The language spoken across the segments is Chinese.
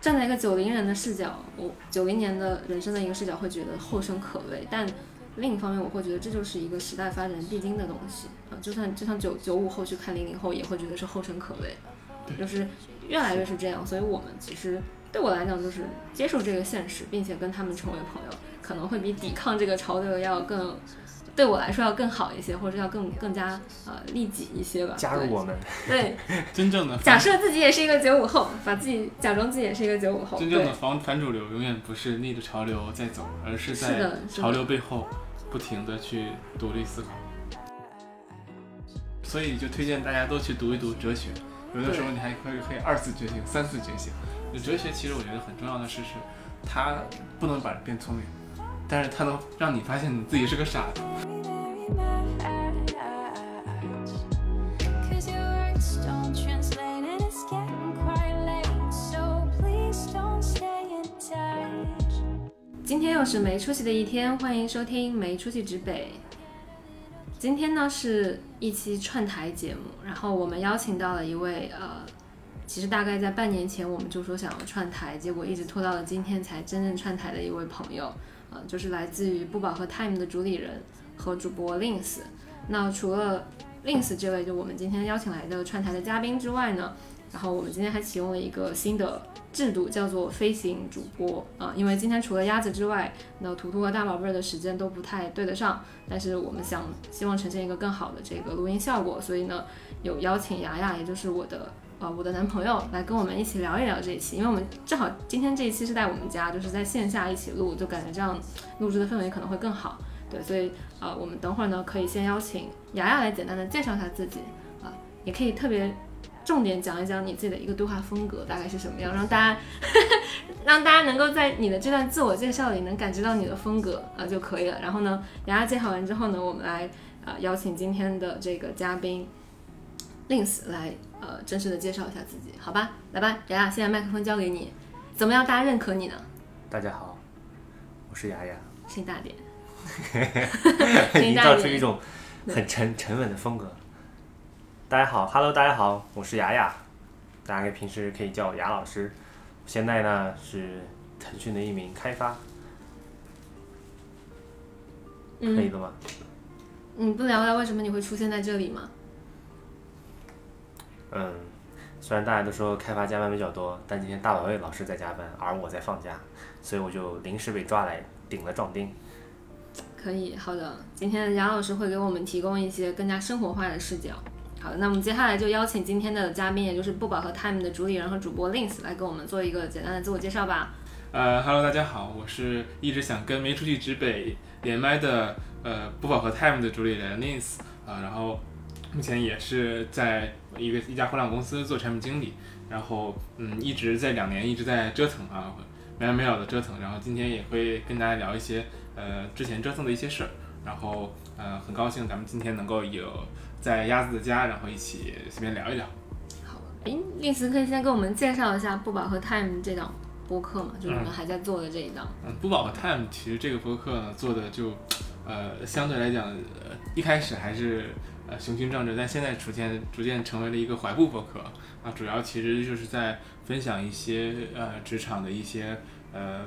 站在一个九零人的视角，我九零年的人生的一个视角会觉得后生可畏，但另一方面我会觉得这就是一个时代发展必经的东西啊，就算就像九九五后去看零零后，也会觉得是后生可畏，就是越来越是这样，所以我们其实对我来讲就是接受这个现实，并且跟他们成为朋友，可能会比抵抗这个潮流要更。对我来说要更好一些，或者要更更加呃利己一些吧。加入我们。对，真正的假设自己也是一个九五后，把自己假装自己也是一个九五后。真正的反反主流永远不是逆着潮流在走，而是在潮流背后不停的去独立思考。所以就推荐大家都去读一读哲学，有的时候你还可以可以二次觉醒、三次觉醒。哲学其实我觉得很重要的事，是它不能把人变聪明。但是它能让你发现你自己是个傻子。今天又是没出息的一天，欢迎收听没出息指北。今天呢是一期串台节目，然后我们邀请到了一位呃，其实大概在半年前我们就说想要串台，结果一直拖到了今天才真正串台的一位朋友。就是来自于不饱和 Time 的主理人和主播 Lins。那除了 Lins 这位就我们今天邀请来的串台的嘉宾之外呢，然后我们今天还启用了一个新的制度，叫做飞行主播啊。因为今天除了鸭子之外，那图图和大宝贝儿的时间都不太对得上，但是我们想希望呈现一个更好的这个录音效果，所以呢有邀请雅雅，也就是我的。呃，我的男朋友来跟我们一起聊一聊这一期，因为我们正好今天这一期是在我们家，就是在线下一起录，就感觉这样录制的氛围可能会更好。对，所以呃，我们等会儿呢可以先邀请雅雅来简单的介绍一下自己啊，也可以特别重点讲一讲你自己的一个对话风格大概是什么样，让大家 让大家能够在你的这段自我介绍里能感知到你的风格啊就可以了。然后呢，雅雅介绍完之后呢，我们来啊邀请今天的这个嘉宾 Lins 来。呃，真实的介绍一下自己，好吧，来吧，雅雅，现在麦克风交给你，怎么样，大家认可你呢？大家好，我是雅雅，声音大点，营造出一种很沉沉稳的风格。大家好，Hello，大家好，我是雅雅，大家平时可以叫我雅老师。现在呢是腾讯的一名开发，可以了吗？你不聊聊为什么你会出现在这里吗？嗯，虽然大家都说开发加班比较多，但今天大宝贝老师在加班，而我在放假，所以我就临时被抓来顶了壮丁。可以，好的，今天杨老师会给我们提供一些更加生活化的视角。好的，那我们接下来就邀请今天的嘉宾，也就是不饱和 Time 的主理人和主播 Lins 来给我们做一个简单的自我介绍吧。呃，Hello，大家好，我是一直想跟没出去直北连麦的呃不饱和 Time 的主理人 Lins 啊，然后。目前也是在一个一家互联网公司做产品经理，然后嗯，一直在两年一直在折腾啊，没完没了的折腾。然后今天也会跟大家聊一些呃之前折腾的一些事儿，然后呃很高兴咱们今天能够有在鸭子的家，然后一起随便聊一聊。好，哎，丽慈可以先给我们介绍一下不饱和 Time 这档播客嘛？就是我们还在做的这一档。嗯，不饱和 Time 其实这个播客呢做的就呃相对来讲，一开始还是。呃，雄心壮志，但现在逐渐逐渐成为了一个怀步博客。啊，主要其实就是在分享一些呃职场的一些呃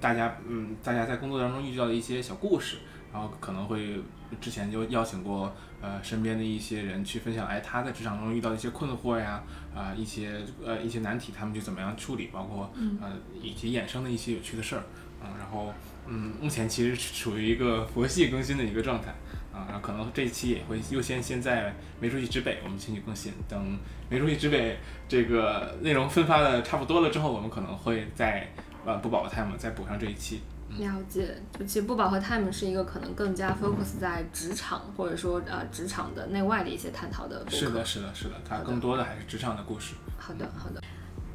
大家嗯大家在工作当中遇到的一些小故事，然后可能会之前就邀请过呃身边的一些人去分享，哎他在职场中遇到的一些困惑呀啊一些呃一些难题，他们去怎么样处理，包括呃以及衍生的一些有趣的事儿。啊，然后嗯目前其实处于一个 佛系更新的一个状态。啊，然后可能这一期也会优先先在没出息之北，我们先去更新。等没出息之北这个内容分发的差不多了之后，我们可能会在呃不饱和 time 再补上这一期。了解，就其实不饱和 time 是一个可能更加 focus 在职场或者说呃职场的内外的一些探讨的。是的，是的，是的，它更多的还是职场的故事。好的，好的。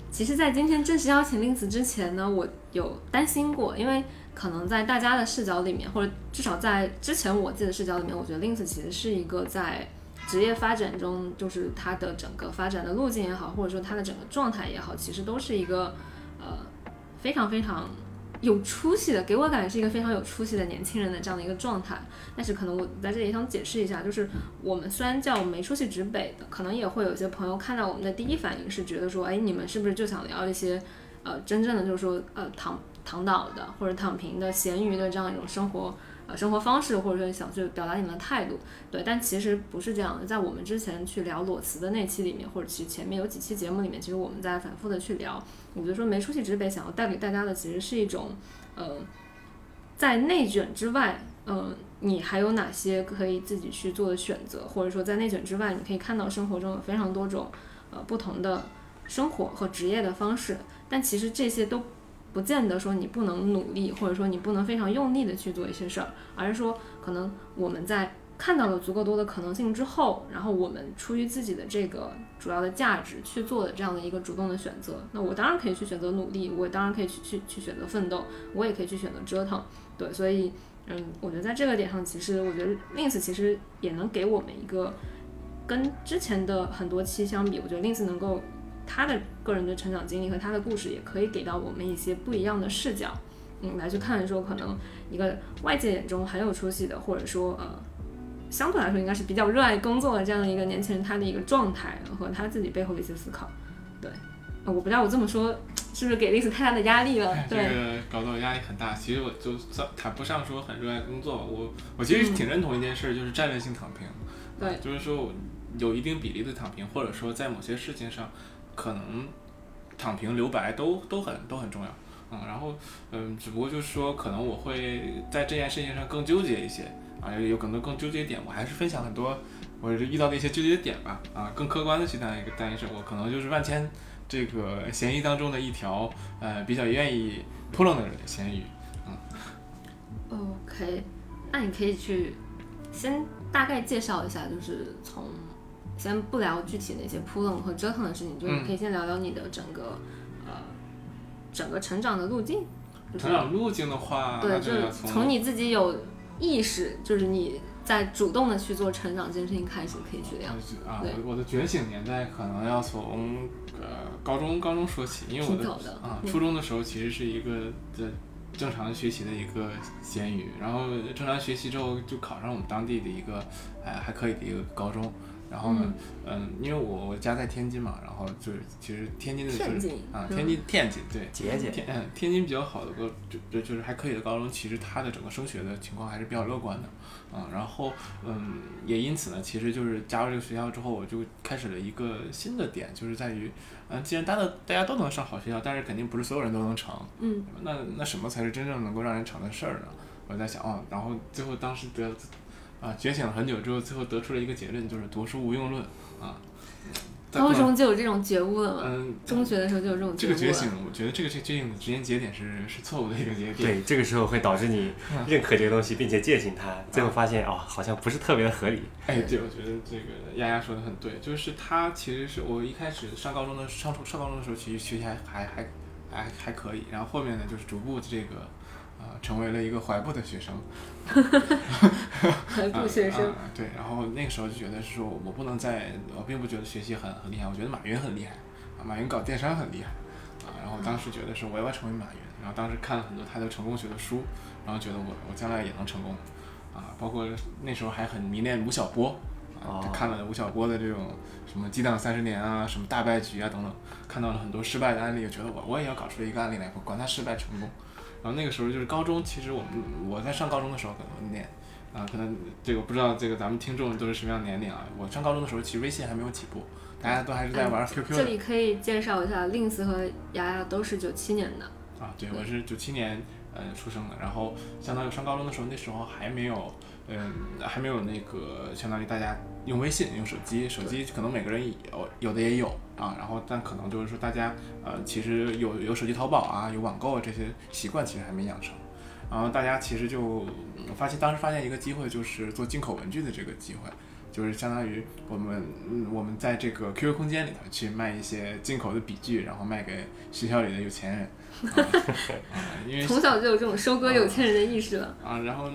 其实，在今天正式邀请令子之前呢，我有担心过，因为。可能在大家的视角里面，或者至少在之前我自己的视角里面，我觉得 Lins 其实是一个在职业发展中，就是他的整个发展的路径也好，或者说他的整个状态也好，其实都是一个呃非常非常有出息的，给我感觉是一个非常有出息的年轻人的这样的一个状态。但是可能我在这里想解释一下，就是我们虽然叫没出息直北的，可能也会有些朋友看到我们的第一反应是觉得说，哎，你们是不是就想聊一些？呃真正的就是说呃躺躺倒的或者躺平的闲鱼的这样一种生活呃生活方式，或者说想去表达你们的态度，对，但其实不是这样的。在我们之前去聊裸辞的那期里面，或者其实前面有几期节目里面，其实我们在反复的去聊，我觉得说没出息直北想要带给大家的其实是一种呃在内卷之外，嗯。你还有哪些可以自己去做的选择，或者说在内卷之外，你可以看到生活中有非常多种呃不同的生活和职业的方式。但其实这些都不见得说你不能努力，或者说你不能非常用力的去做一些事儿，而是说可能我们在看到了足够多的可能性之后，然后我们出于自己的这个主要的价值去做的这样的一个主动的选择。那我当然可以去选择努力，我当然可以去去去选择奋斗，我也可以去选择折腾。对，所以。嗯，我觉得在这个点上，其实我觉得 Lins 其实也能给我们一个跟之前的很多期相比，我觉得 Lins 能够他的个人的成长经历和他的故事，也可以给到我们一些不一样的视角，嗯，来去看说可能一个外界眼中很有出息的，或者说呃相对来说应该是比较热爱工作的这样的一个年轻人，他的一个状态和他自己背后的一些思考。对，我不知道我这么说。是不是给丽丝太大的压力了？这个搞得我压力很大。其实我就算谈不上说很热爱工作，我我其实挺认同一件事，就是战略性躺平。对，就是说有一定比例的躺平，或者说在某些事情上，可能躺平留白都都很都很重要。嗯，然后嗯，只不过就是说，可能我会在这件事情上更纠结一些啊，有更多更纠结点，我还是分享很多我遇到的一些纠结点吧。啊，更客观的去谈一个单一事，我可能就是万千。这个咸鱼当中的一条，呃，比较愿意扑棱的咸鱼，嗯。OK，那你可以去先大概介绍一下，就是从先不聊具体那些扑棱和折腾的事情，就是你可以先聊聊你的整个呃整个成长的路径。成长路径的话，对，就是从你自己有意识，就是你。在主动的去做成长这件事情开始，可以去聊。啊，我我的觉醒年代可能要从呃高中高中说起，因为我的啊初中的时候其实是一个的正常学习的一个咸鱼，然后正常学习之后就考上我们当地的一个哎还可以的一个高中。然后呢，嗯，因为我我家在天津嘛，然后就是其实天津的就是啊，天津天津对，节节天嗯天津比较好的高就就就是还可以的高中，其实它的整个升学的情况还是比较乐观的，啊，然后嗯也因此呢，其实就是加入这个学校之后，我就开始了一个新的点，就是在于，嗯，既然大家大家都能上好学校，但是肯定不是所有人都能成，嗯，那那什么才是真正能够让人成的事儿呢？我在想哦，然后最后当时得。啊，觉醒了很久之后，最后得出了一个结论，就是读书无用论啊。高中就有这种觉悟了吗？嗯，中学的时候就有这种这个觉醒，我觉得这个这觉醒的时间节点是是错误的一个节点。对，这个时候会导致你认可这个东西，并且践行它，最后发现哦，好像不是特别的合理。哎，对，我觉得这个丫丫说的很对，就是他其实是我一开始上高中的上初上高中的时候，其实学习还还还还还可以，然后后面呢，就是逐步这个。啊，成为了一个怀步的学生，怀步学生，对，然后那个时候就觉得是说，我不能再，我并不觉得学习很很厉害，我觉得马云很厉害，啊，马云搞电商很厉害，啊，然后当时觉得是我要成为马云，然后当时看了很多他的成功学的书，然后觉得我我将来也能成功，啊，包括那时候还很迷恋吴晓波，啊，看了吴晓波的这种什么激荡三十年啊，什么大败局啊等等，看到了很多失败的案例，觉得我我也要搞出一个案例来，管他失败成功。然后那个时候就是高中，其实我们我在上高中的时候可能年，啊，可能这个不知道这个咱们听众都是什么样的年龄啊。我上高中的时候，其实微信还没有起步，大家都还是在玩 QQ。这里可以介绍一下，Lins 和雅雅都是九七年的。啊，对，我是九七年呃出生的，然后相当于上高中的时候，那时候还没有。嗯，还没有那个，相当于大家用微信、用手机，手机可能每个人有有的也有啊，然后但可能就是说大家呃，其实有有手机淘宝啊，有网购啊这些习惯其实还没养成，然后大家其实就发现当时发现一个机会，就是做进口文具的这个机会，就是相当于我们我们在这个 QQ 空间里头去卖一些进口的笔具，然后卖给学校里的有钱人，因为从小就有这种收割有钱人的意识了。啊，然后。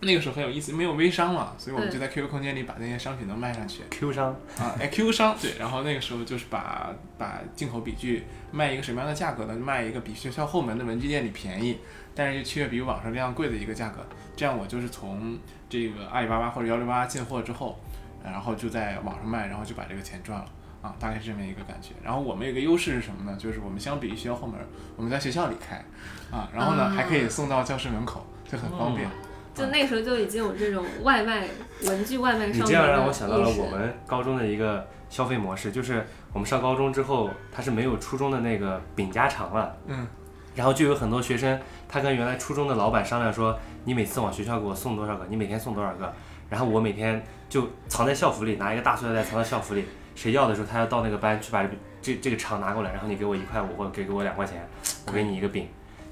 那个时候很有意思，没有微商嘛，所以我们就在 QQ 空间里把那些商品都卖上去。Q 商啊，哎，Q 商对，然后那个时候就是把把进口笔具卖一个什么样的价格呢？卖一个比学校后门的文具店里便宜，但是却比网上这样贵的一个价格。这样我就是从这个阿里巴巴或者幺六八进货之后，然后就在网上卖，然后就把这个钱赚了啊，大概是这么一个感觉。然后我们有个优势是什么呢？就是我们相比于学校后门，我们在学校里开啊，然后呢啊还可以送到教室门口，就很方便。就那时候就已经有这种外卖文具外卖你这样让我想到了我们高中的一个消费模式，就是我们上高中之后，它是没有初中的那个饼家常了，嗯，然后就有很多学生，他跟原来初中的老板商量说，你每次往学校给我送多少个，你每天送多少个，然后我每天就藏在校服里，拿一个大塑料袋藏在校服里，谁要的时候他要到那个班去把这这这个肠拿过来，然后你给我一块五或者给给我两块钱，我给你一个饼，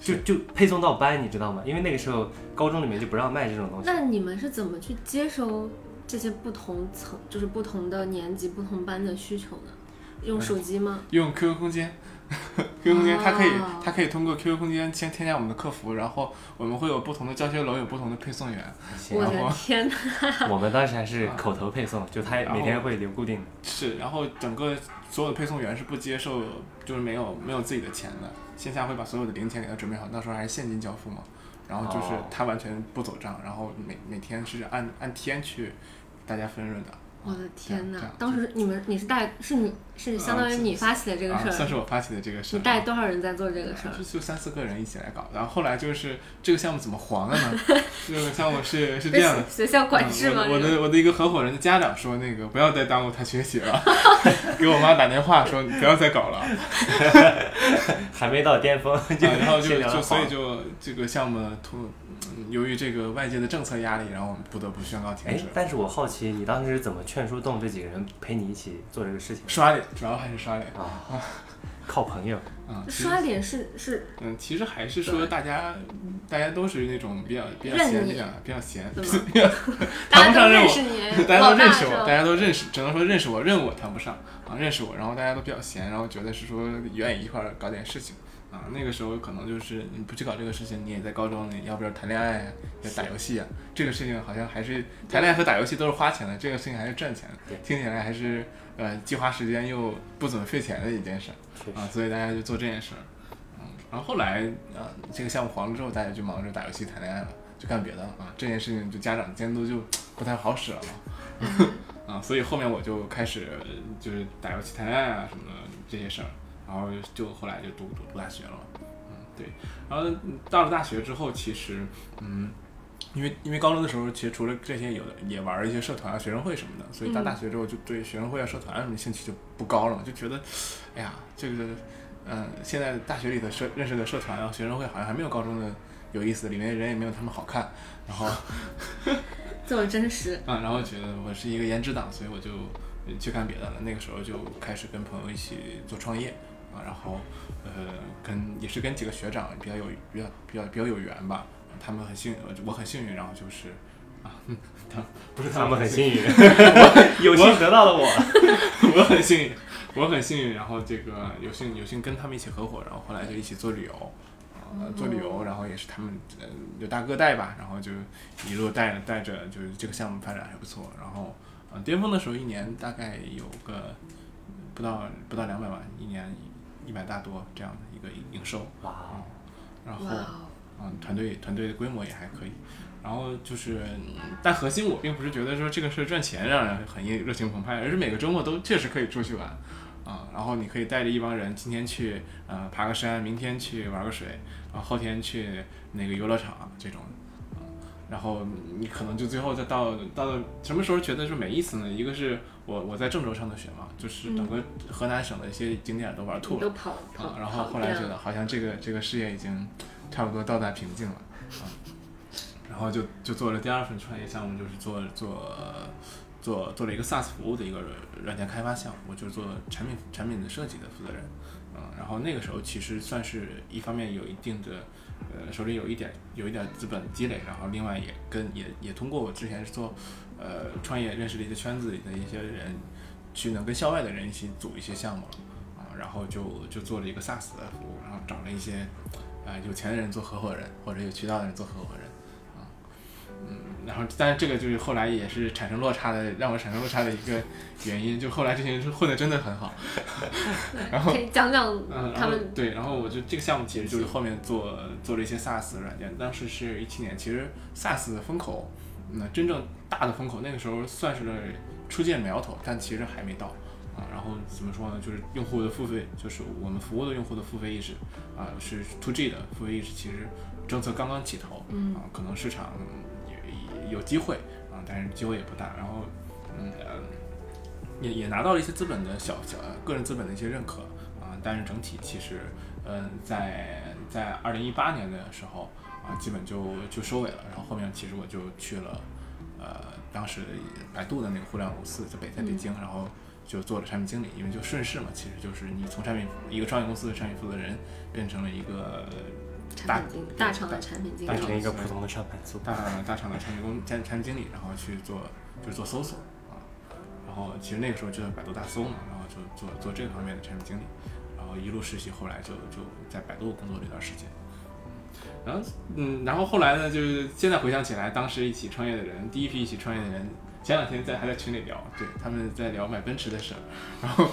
就就配送到班，你知道吗？因为那个时候高中里面就不让卖这种东西。那你们是怎么去接收这些不同层，就是不同的年级、不同班的需求呢？用手机吗？用 QQ 空间，QQ 空间它可以哦它可以通过 QQ 空间先添加我们的客服，然后我们会有不同的教学楼有不同的配送员。我的天哪！我们当时还是口头配送，就他每天会留固定的。是，然后整个所有的配送员是不接受，就是没有没有自己的钱的，线下会把所有的零钱给他准备好，到时候还是现金交付嘛。然后就是哦他完全不走账，然后每每天是按按天去大家分润的。我的天哪！当时你们你是带是你是相当于你发起的这个啊，事儿，算是我发起的这个事儿。你带多少人在做这个事儿？就就三四个人一起来搞，然后后来就是这个项目怎么黄了呢？这个项目是是这样的，学校管制吗？嗯我的我的一个合伙人的家长说，那个不要再耽误他学习了，给我妈打电话说你不要再搞了，啊、还没到巅峰，就然后就就所以就这个项目突，嗯由于这个外界的政策压力，然后我们不得不宣告停止。，哎但是我好奇，你当时是怎么劝说动这几个人陪你一起做这个事情的？刷脸，主要还是刷脸啊，靠朋友。啊。刷脸是是嗯，其实还是说大家大家都是那种比较比较闲的，比较闲，怎么比较 大家都谈不上 认识你，大家都认识我，大家都认识，只能说认识我，认我谈不上啊，认识我，然后大家都比较闲，然后觉得是说愿意一块儿搞点事情啊。那个时候可能就是你不去搞这个事情，你也在高中，你要不然谈恋爱啊，要打游戏啊，这个事情好像还是谈恋爱和打游戏都是花钱的，这个事情还是赚钱的对，听起来还是呃既花时间又不怎么费钱的一件事确实啊，所以大家就做这件事儿。嗯，然后后来啊，这个项目黄了之后，大家就忙着打游戏、谈恋爱了，就干别的了啊。这件事情就家长监督就不太好使了嘛。啊，所以后面我就开始呃就是打游戏、谈恋爱啊什么的这些事儿，然后就后来就读读读大学了。嗯，对。然后嗯到了大学之后，其实嗯，因为因为高中的时候，其实除了这些，有的也玩儿一些社团啊、学生会什么的，所以到大学之后就对学生会啊、社团啊什么兴趣就不高了嘛，就觉得，哎呀，这个嗯、现在大学里的社认识的社团啊、学生会好像还没有高中的有意思，里面人也没有他们好看，然后。这么真实。啊，然后觉得我是一个颜值党，所以我就呃去干别的了。那个时候就开始跟朋友一起做创业啊，然后呃跟也是跟几个学长比较有比较比较比较有缘吧，他们很幸运，我很幸运，然后就是啊，他不是他们很幸运，运，有幸得到了我。我很幸运，我很幸运，然后这个有幸有幸跟他们一起合伙，然后后来就一起做旅游。呃，做旅游，然后也是他们呃有大哥带吧，然后就一路带着带着，就是这个项目发展还不错。然后呃巅峰的时候一年大概有个不到不到两百万，一年一百大多这样的一个营收。哇哦，然后嗯，团队团队的规模也还可以。然后就是，嗯但核心我并不是觉得说这个事儿赚钱让人很热情澎湃，而是每个周末都确实可以出去玩，啊，然后你可以带着一帮人，今天去呃爬个山，明天去玩个水，然后后天去那个游乐场这种，啊，然后你可能就最后再到到了什么时候觉得是没意思呢？一个是我我在郑州上的学嘛，就是整个河南省的一些景点都玩吐了，你都跑跑啊，然后后来觉得好像这个这个事业已经差不多到达瓶颈了，啊，然后就就做了第二份创业项目，就是做做做做了一个 SaaS 服务的一个软件开发项目，就是做产品产品的设计的负责人，嗯，然后那个时候其实算是一方面有一定的。呃，手里有一点有一点资本积累，然后另外也跟也也通过我之前是做呃创业认识了一些圈子里的一些人，去能跟校外的人一起组一些项目了。啊，然后就就做了一个 SaaS 的服务，然后找了一些呃有钱的人做合伙人，或者有渠道的人做合伙人，啊，嗯，然后但是这个就是后来也是产生落差的，让我产生落差的一个原因，就后来这些人混的真的很好，然后可以讲讲嗯，他们对，然后我就这个项目其实就是后面做做了一些 SaaS 软件，当时是一七年，其实 SaaS 的风口，那真正大的风口那个时候算是初见苗头，但其实还没到，啊，啊，然后怎么说呢？就是用户的付费，就是我们服务的用户的付费意识啊，是 to G 的付费意识，其实政策刚刚起头，嗯啊，可能市场也有机会啊，但是机会也不大。然后，嗯呃，也也拿到了一些资本的小小个人资本的一些认可啊，但是整体其实，嗯，在在二零一八年的时候啊，基本就就收尾了。然后后面其实我就去了，呃，当时百度的那个互联网公司在北在北京，然后就做了产品经理，因为就顺势嘛，其实就是你从产品一个创业公司的产品负责人变成了一个大产品经大厂的产品经理大厂变成一个普通的上班族。大大厂的产品工产产品经理，然后去做就是做搜索啊，然后其实那个时候就在百度大搜嘛，然后就做做这个方面的产品经理，然后一路实习，后来就就在百度工作了一段时间。然后，嗯，然后后来呢，就是现在回想起来，当时一起创业的人，第一批一起创业的人，前两天在还在群里聊，对，他们在聊买奔驰的事儿，然后，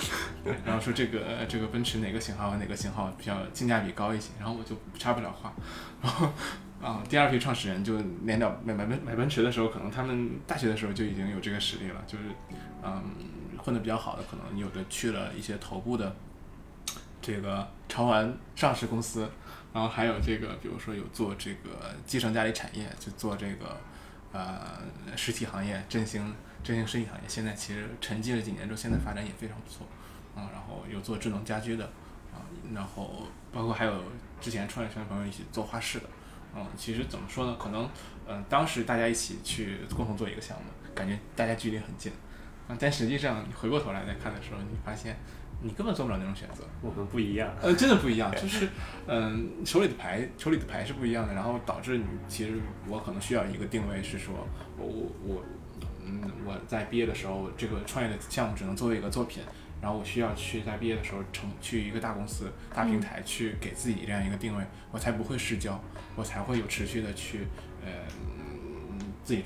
然后说这个这个奔驰哪个型号哪个型号比较性价比高一些，然后我就插不了话，然后啊，第二批创始人就连聊买买奔买奔驰的时候，可能他们大学的时候就已经有这个实力了，就是嗯混得比较好的，可能有的去了一些头部的这个潮玩上市公司。然后还有这个，比如说有做这个继承家里产业，就做这个呃实体行业振兴振兴实体行业。现在其实沉寂了几年之后，现在发展也非常不错啊。然后有做智能家居的啊，然后包括还有之前创业圈的朋友一起做画室的，嗯，其实怎么说呢？可能嗯、当时大家一起去共同做一个项目，感觉大家距离很近啊，但实际上你回过头来再看的时候，你发现你根本做不了那种选择。我们不一样。呃，真的不一样，就是，嗯，手里的牌，手里的牌是不一样的，然后导致你其实我可能需要一个定位是说，我我我，嗯，我在毕业的时候，这个创业的项目只能作为一个作品，然后我需要去在毕业的时候成去一个大公司、大平台去给自己这样一个定位，我才不会失焦，我才会有持续的去，呃，嗯自己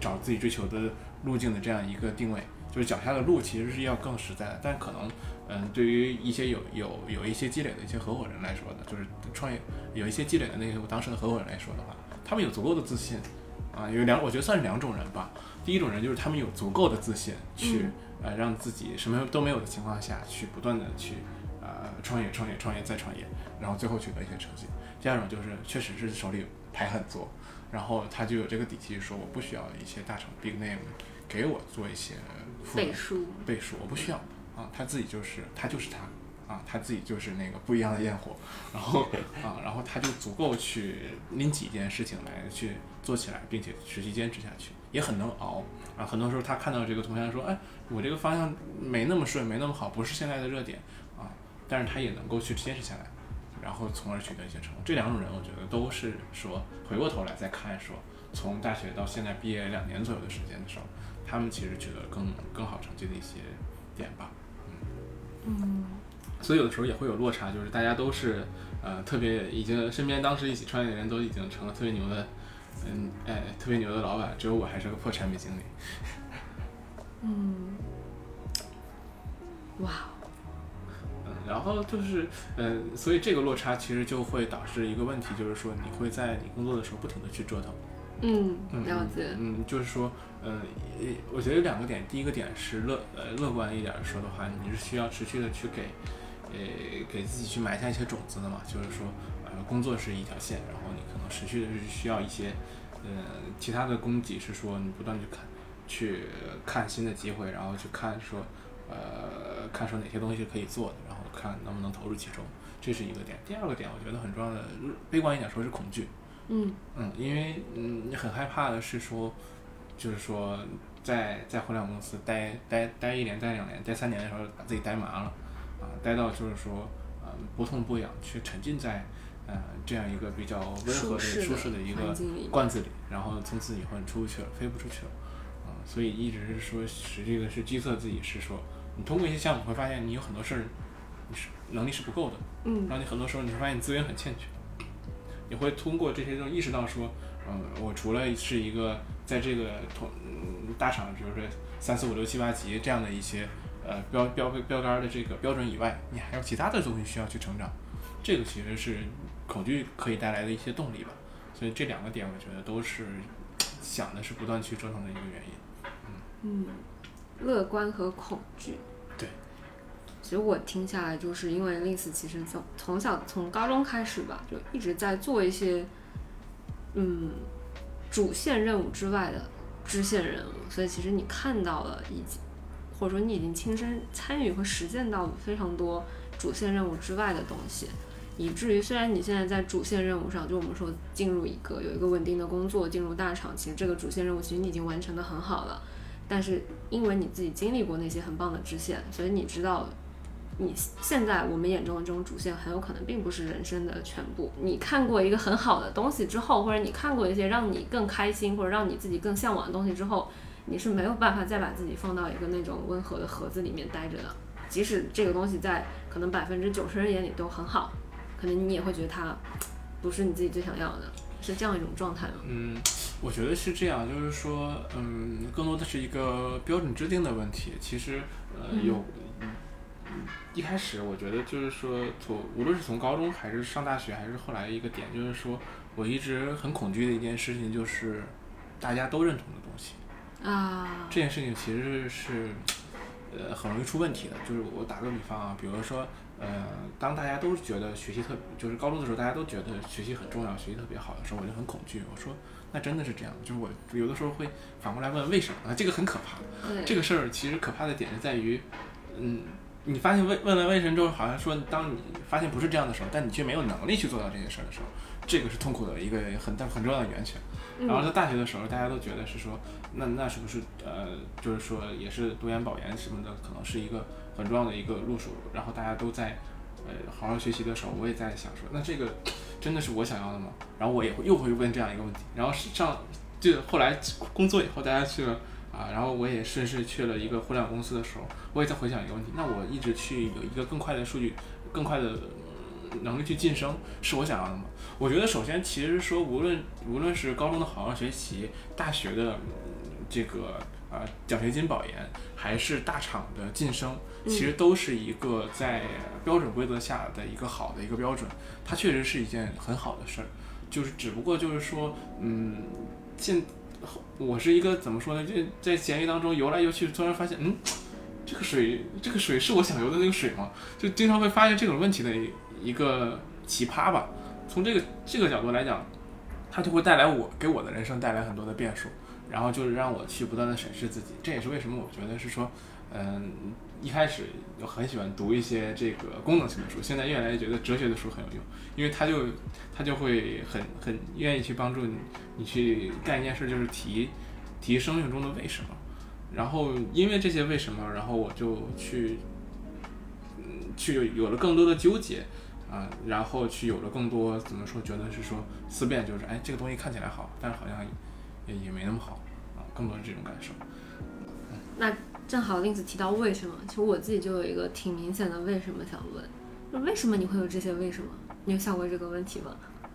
找自己追求的路径的这样一个定位，就是脚下的路其实是要更实在的，但可能。嗯，对于一些有有有一些积累的一些合伙人来说呢，就是创业有一些积累的那些我当时的合伙人来说的话，他们有足够的自信，啊，有两，我觉得算是两种人吧。第一种人就是他们有足够的自信去，呃，让自己什么都没有的情况下去不断的去，呃，创业、创业、创业再创业，然后最后取得一些成绩。第二种就是确实是手里牌很多，然后他就有这个底气说我不需要一些大厂 big name 给我做一些背书，背书，我不需要。啊，他自己就是他就是他，啊，他自己就是那个不一样的焰火，然后啊，然后他就足够去拎起一件事情来去做起来，并且持续坚持下去，也很能熬啊。很多时候他看到这个同学说，哎，我这个方向没那么顺，没那么好，不是现在的热点啊，但是他也能够去坚持下来，然后从而取得一些成功。这两种人，我觉得都是说回过头来再看说，从大学到现在毕业两年左右的时间的时候，他们其实取得更更好成绩的一些点吧。嗯，所以有的时候也会有落差，就是大家都是呃特别已经身边当时一起创业的人都已经成了特别牛的，嗯哎特别牛的老板，只有我还是个破产品经理。嗯，哇，嗯，然后就是嗯、呃，所以这个落差其实就会导致一个问题，就是说你会在你工作的时候不停的去折腾。嗯，嗯了解，嗯，就是说，嗯，呃我觉得有两个点，第一个点是乐呃乐观一点儿说的话，你是需要持续的去给，呃给自己去埋下一些种子的嘛，就是说，呃工作是一条线，然后你可能持续的是需要一些，呃其他的供给是说你不断去看，去看新的机会，然后去看说，呃看说哪些东西可以做的，然后看能不能投入其中，这是一个点。第二个点，我觉得很重要的，悲观一点说是恐惧。嗯。嗯，因为嗯，你很害怕的是说，就是说在在互联网公司待待待一年、待两年、待三年的时候，把自己待麻了，啊，待到就是说，嗯，不痛不痒，去沉浸在，呃，这样一个比较温和的、舒适的一个罐子里，然后从此以后你出不去了，飞不出去了，啊，所以一直是说，实际的是击测自己，是说，你通过一些项目会发现你有很多事儿，你是能力是不够的，嗯。然后你很多时候你会发现你资源很欠缺，你会通过这些东西意识到说，嗯，我除了是一个在这个同大厂，比如说三四五六七八级这样的一些呃标标标杆的这个标准以外，你还有其他的东西需要去成长，这个其实是恐惧可以带来的一些动力吧。所以这两个点，我觉得都是想的是不断去折腾的一个原因。嗯，乐观和恐惧，其实我听下来，就是因为 Lins 其实从从小从高中开始吧，就一直在做一些嗯主线任务之外的支线任务，所以其实你看到了以及或者说你已经亲身参与和实践到非常多主线任务之外的东西。以至于虽然你现在在主线任务上，就我们说进入一个有一个稳定的工作，进入大厂，其实这个主线任务其实你已经完成的很好了。但是因为你自己经历过那些很棒的支线，所以你知道，你现在我们眼中的这种主线很有可能并不是人生的全部。你看过一个很好的东西之后，或者你看过一些让你更开心或者让你自己更向往的东西之后，你是没有办法再把自己放到一个那种温和的盒子里面待着的。即使这个东西在可能百分之九十人眼里都很好。可能你也会觉得它不是你自己最想要的，是这样一种状态吗？嗯，我觉得是这样，就是说，嗯，更多的是一个标准制定的问题。其实，呃，有一开始我觉得就是说，从无论是从高中还是上大学，还是后来一个点，就是说我一直很恐惧的一件事情，就是大家都认同的东西啊。这件事情其实是呃很容易出问题的。就是我打个比方啊，比如说。呃，当大家都觉得学习特，就是高中的时候，大家都觉得学习很重要，学习特别好的时候，我就很恐惧。我说，那真的是这样？就是我有的时候会反过来问为什么啊？这个很可怕。这个事儿其实可怕的点是在于，嗯，你发现问问了为什么之后，好像说当你发现不是这样的时候，但你却没有能力去做到这些事儿的时候，这个是痛苦的一个很大很重要的源泉。然后在大学的时候，大家都觉得是说，那那是不是呃，就是说也是读研保研什么的，可能是一个。很重要的一个路数，然后大家都在，呃，好好学习的时候，我也在想说，那这个真的是我想要的吗？然后我也会又会问这样一个问题。然后上就后来工作以后，大家去了啊，然后我也顺势去了一个互联网公司的时候，我也在回想一个问题：那我一直去有一个更快的数据、更快的能力去晋升，是我想要的吗？我觉得首先其实说，无论无论是高中的好好学习，大学的这个。啊，奖学金保研还是大厂的晋升，其实都是一个在标准规则下的一个好的一个标准，它确实是一件很好的事儿。就是只不过就是说，嗯，现我是一个怎么说呢？就在咸鱼当中游来游去，突然发现，嗯，这个水，这个水是我想游的那个水吗？就经常会发现这种问题的一个奇葩吧。从这个这个角度来讲，它就会带来我给我的人生带来很多的变数。然后就是让我去不断的审视自己，这也是为什么我觉得是说，嗯，一开始我很喜欢读一些这个功能性的书，现在越来越觉得哲学的书很有用，因为它就它就会很很愿意去帮助你，你去干一件事，就是提提生命中的为什么，然后因为这些为什么，然后我就去，嗯，去有了更多的纠结啊，然后去有了更多怎么说，觉得是说思辨，就是哎，这个东西看起来好，但是好像。也也没那么好啊，更多是这种感受。那正好令子提到为什么，其实我自己就有一个挺明显的为什么想问，那为什么你会有这些为什么？你有想过这个问题吗？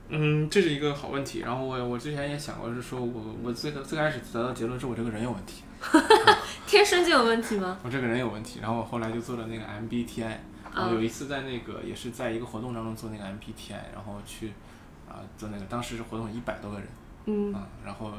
嗯，这是一个好问题。然后我我之前也想过，是说我我最最开始得到结论是我这个人有问题。天生就有问题吗？我这个人有问题。然后我后来就做了那个 MBTI。然后有一次在那个也是在一个活动当中做那个 MBTI，然后去啊做那个，当时是活动一百多个人。嗯。啊，然后。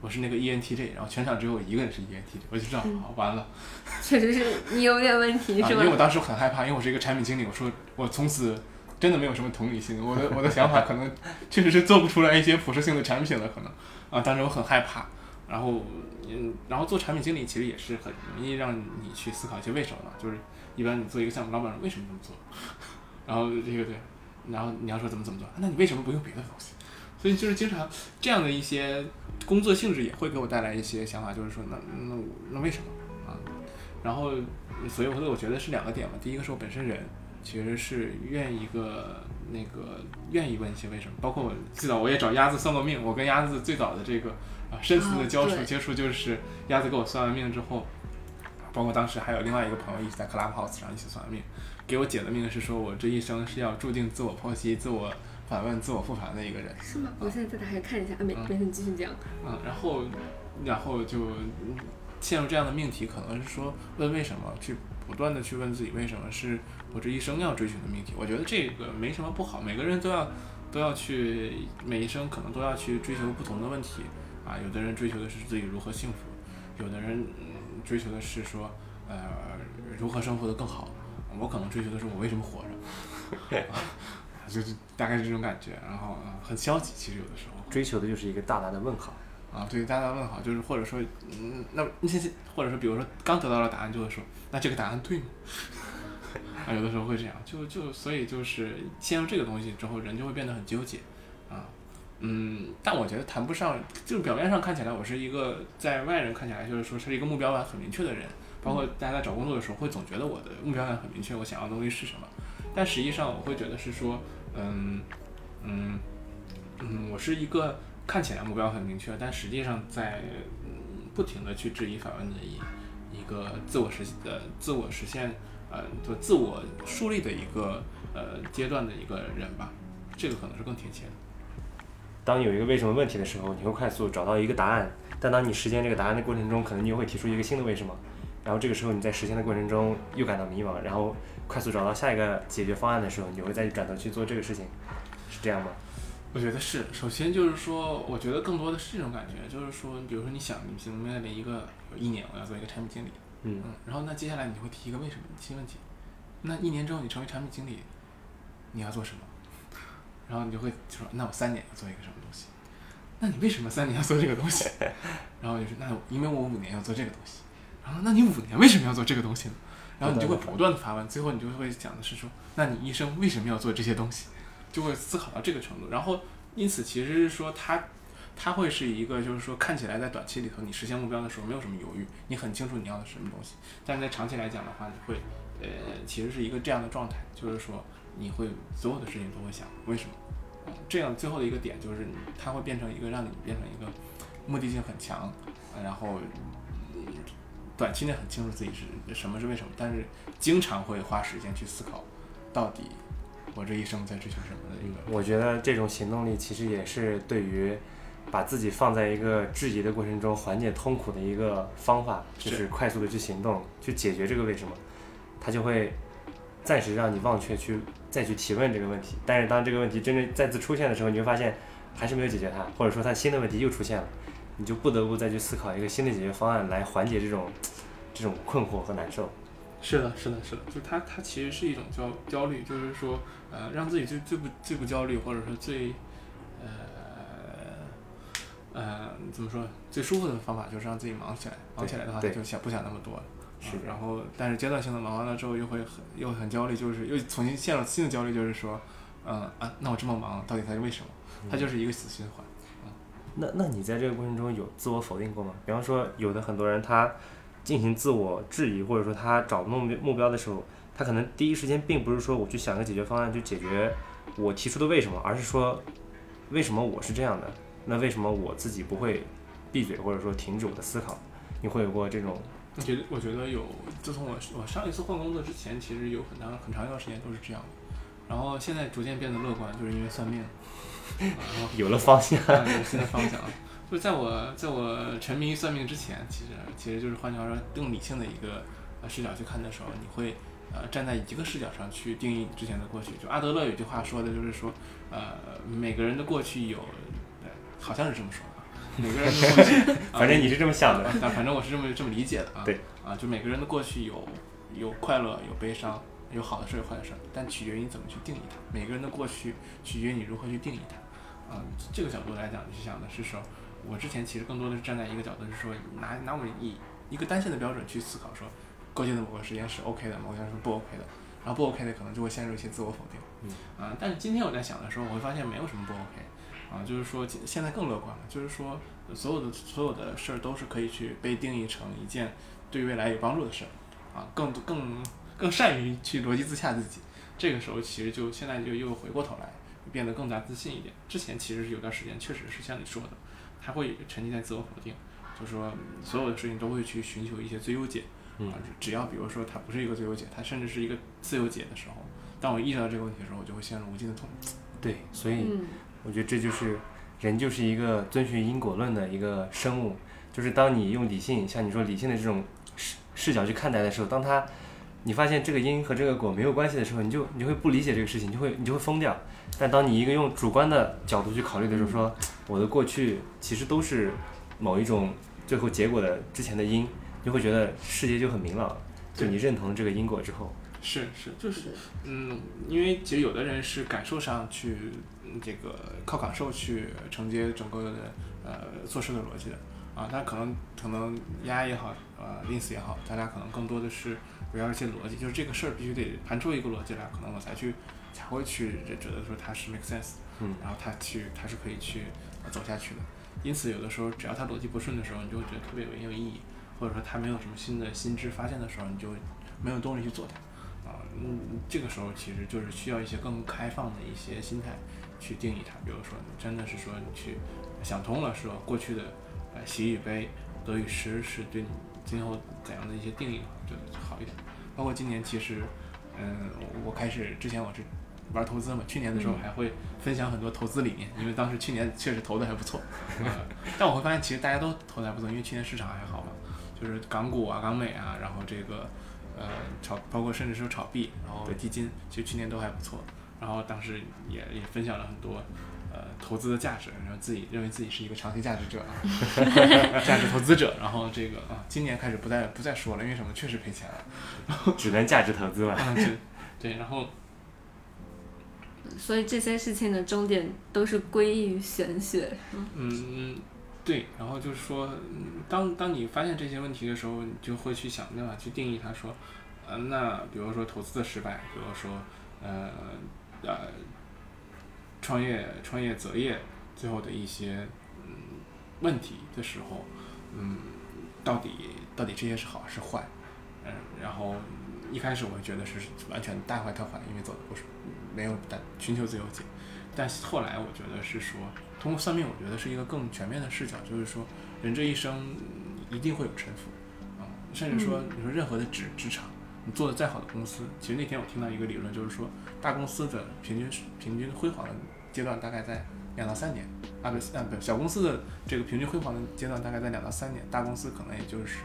我是那个 ENTJ，然后全场只有我一个人是 ENTJ，我就知道完了。确实是你有点问题，是吧？因为我当时很害怕，因为我是一个产品经理，我说我从此真的没有什么同理心，我的我的想法可能确实是做不出来一些普适性的产品了，可能啊，当时我很害怕。然后嗯，然后做产品经理其实也是很容易让你去思考一些为什么嘛，就是一般你做一个项目，老板为什么这么做？然后这个对，然后你要说怎么怎么做，那你为什么不用别的东西？所以就是经常这样的一些工作性质也会给我带来一些想法，就是说那那那为什么啊？然后所以我我觉得是两个点嘛。第一个是我本身人其实是愿意一个那个愿意问一些为什么，包括我最早我也找鸭子算过命，我跟鸭子最早的这个啊深层的交触接触就是鸭子给我算完命之后，包括当时还有另外一个朋友一起在 Clubhouse 上一起算命，给我解的命是说我这一生是要注定自我剖析自我。反问自我复盘的一个人是吗？我现在再打开看一下啊，没没事，你继续讲。嗯，然后，然后就陷入这样的命题，可能是说问为什么，去不断的去问自己为什么是我这一生要追寻的命题。我觉得这个没什么不好，每个人都要都要去，每一生可能都要去追求不同的问题啊。有的人追求的是自己如何幸福，有的人追求的是说呃如何生活的更好我可能追求的是我为什么活着，就是大概是这种感觉，然后很消极，其实有的时候追求的就是一个大大的问号。啊，对，大大问号，就是或者说，嗯，那那些或者说，比如说刚得到了答案，就会说，那这个答案对吗？啊，有的时候会这样，就就所以就是陷入这个东西之后，人就会变得很纠结，啊，嗯，但我觉得谈不上，就是表面上看起来我是一个在外人看起来就是说是一个目标感很明确的人，包括大家在找工作的时候会总觉得我的目标感很明确，我想要的东西是什么，但实际上我会觉得是说，嗯嗯嗯，我是一个。看起来目标很明确，但实际上在不停的去质疑反问的一一个自我实呃自我实现呃就自我树立的一个呃阶段的一个人吧，这个可能是更贴切的。当有一个为什么问题的时候，你会快速找到一个答案，但当你实现这个答案的过程中，可能你又会提出一个新的为什么，然后这个时候你在实现的过程中又感到迷茫，然后快速找到下一个解决方案的时候，你会再转头去做这个事情，是这样吗？我觉得是，首先就是说，我觉得更多的是这种感觉，就是说，比如说你想，你心里面临一个有一年我要做一个产品经理，嗯，然后那接下来你会提一个为什么新问题，那一年之后你成为产品经理，你要做什么？然后你就会说，那我三年要做一个什么东西？那你为什么三年要做这个东西？然后就是那因为我五年要做这个东西，然后那你五年为什么要做这个东西呢？然后你就会不断的发问，最后你就会讲的是说，那你一生为什么要做这些东西？就会思考到这个程度，然后因此其实是说他，它会是一个就是说看起来在短期里头你实现目标的时候没有什么犹豫，你很清楚你要的是什么东西，但是在长期来讲的话，你会呃其实是一个这样的状态，就是说你会所有的事情都会想为什么，这样最后的一个点就是它会变成一个让你变成一个目的性很强，然后短期内很清楚自己是什么是为什么，但是经常会花时间去思考到底。我这一生在追求什么的一个？我觉得这种行动力其实也是对于把自己放在一个质疑的过程中缓解痛苦的一个方法，就是快速的去行动，去解决这个为什么，它就会暂时让你忘却去再去提问这个问题。但是当这个问题真正再次出现的时候，你会发现还是没有解决它，或者说它新的问题又出现了，你就不得不再去思考一个新的解决方案来缓解这种这种困惑和难受。是的，是的，是的，就是它，它其实是一种焦焦虑，就是说，呃，让自己最最不最不焦虑，或者说最，呃，呃，怎么说，最舒服的方法就是让自己忙起来，忙起来的话就想不想那么多，是，然后但是阶段性的忙完了之后又会很又很焦虑，就是又重新陷入新的焦虑，就是说，嗯啊，那我这么忙到底它是为什么？它就是一个死循环。那那你在这个过程中有自我否定过吗？比方说，有的很多人他。进行自我质疑，或者说他找目标目标的时候，他可能第一时间并不是说我去想个解决方案去解决我提出的为什么，而是说为什么我是这样的？那为什么我自己不会闭嘴，或者说停止我的思考？你会有过这种？我觉得，我觉得有。自从我我上一次换工作之前，其实有很长很长一段时间都是这样。然后现在逐渐变得乐观，就是因为算命，有了方向，有新的方向。就在我在我沉迷于算命之前，其实其实就是换句话说，更理性的一个呃视角去看的时候，你会呃站在一个视角上去定义你之前的过去。就阿德勒有句话说的就是说，呃每个人的过去有，好像是这么说的，每个人的过去，反正你是这么想的，但 反正我是这么这么理解的啊。对，啊就每个人的过去有有快乐有悲伤，有好的事有坏的事，但取决于你怎么去定义它。每个人的过去取决于你如何去定义它。啊，这个角度来讲，你想的是说。我之前其实更多的是站在一个角度，是说拿拿我们以一个单线的标准去思考，说过去的某个时间是 OK 的，某个时间是不 OK 的，然后不 OK 的可能就会陷入一些自我否定。嗯。啊，但是今天我在想的时候，我会发现没有什么不 OK。啊，就是说现在更乐观了，就是说所有的所有的事儿都是可以去被定义成一件对未来有帮助的事儿。啊，更更更善于去逻辑自洽自己。这个时候其实就现在就又回过头来变得更加自信一点。之前其实是有段时间确实是像你说的。他会沉浸在自我否定，就是说所有的事情都会去寻求一些最优解，嗯，只要比如说它不是一个最优解，它甚至是一个自由解的时候，当我意识到这个问题的时候，我就会陷入无尽的痛苦。对，所以我觉得这就是人就是一个遵循因果论的一个生物，就是当你用理性，像你说理性的这种视视角去看待的时候，当他你发现这个因和这个果没有关系的时候，你就你就会不理解这个事情，你就会你就会疯掉。但当你一个用主观的角度去考虑的时候，说我的过去其实都是某一种最后结果的之前的因，你会觉得世界就很明朗。就你认同这个因果之后，是是，就是嗯，因为其实有的人是感受上去这个靠感受去承接整个的呃做事的逻辑的啊，但可能可能丫也好，呃，ins 也好，大家可能更多的是围绕一些逻辑，就是这个事儿必须得盘出一个逻辑来，可能我才去才会去觉得说它是 make sense，嗯，然后它去它是可以去走下去的。因此，有的时候只要它逻辑不顺的时候，你就会觉得特别没有意义，或者说它没有什么新的新知发现的时候，你就没有动力去做它。啊，嗯，这个时候其实就是需要一些更开放的一些心态去定义它。比如说，真的是说你去想通了，说过去的呃喜与悲、得与失是对你今后怎样的一些定义就好一点。包括今年其实，嗯，我开始之前我是玩投资嘛，去年的时候还会分享很多投资理念，因为当时去年确实投的还不错。但我会发现其实大家都投的还不错，因为去年市场还好嘛，就是港股啊、港美啊，然后这个。呃，炒包括甚至是炒币，然后基金，其实去年都还不错。然后当时也也分享了很多呃投资的价值，然后自己认为自己是一个长期价值者啊，价值投资者。然后这个啊，今年开始不再不再说了，因为什么？确实赔钱了，只能价值投资了。对对，然后，所以这些事情的终点都是归于玄学。嗯。对，然后就是说，当当你发现这些问题的时候，你就会去想办法去定义它，说，呃，那比如说投资的失败，比如说，呃，呃，创业创业择业最后的一些嗯问题的时候，嗯，到底到底这些是好是坏？嗯，然后一开始我会觉得是完全大坏特坏，因为走的不是没有但寻求自由解，但后来我觉得是说。通过算命，我觉得是一个更全面的视角，就是说，人这一生一定会有沉浮，啊，甚至说，你说任何的职职场，你做的再好的公司，其实那天我听到一个理论，就是说，大公司的平均平均辉煌的阶段大概在两到三年，啊不啊不，小公司的这个平均辉煌的阶段大概在两到三年，大公司可能也就是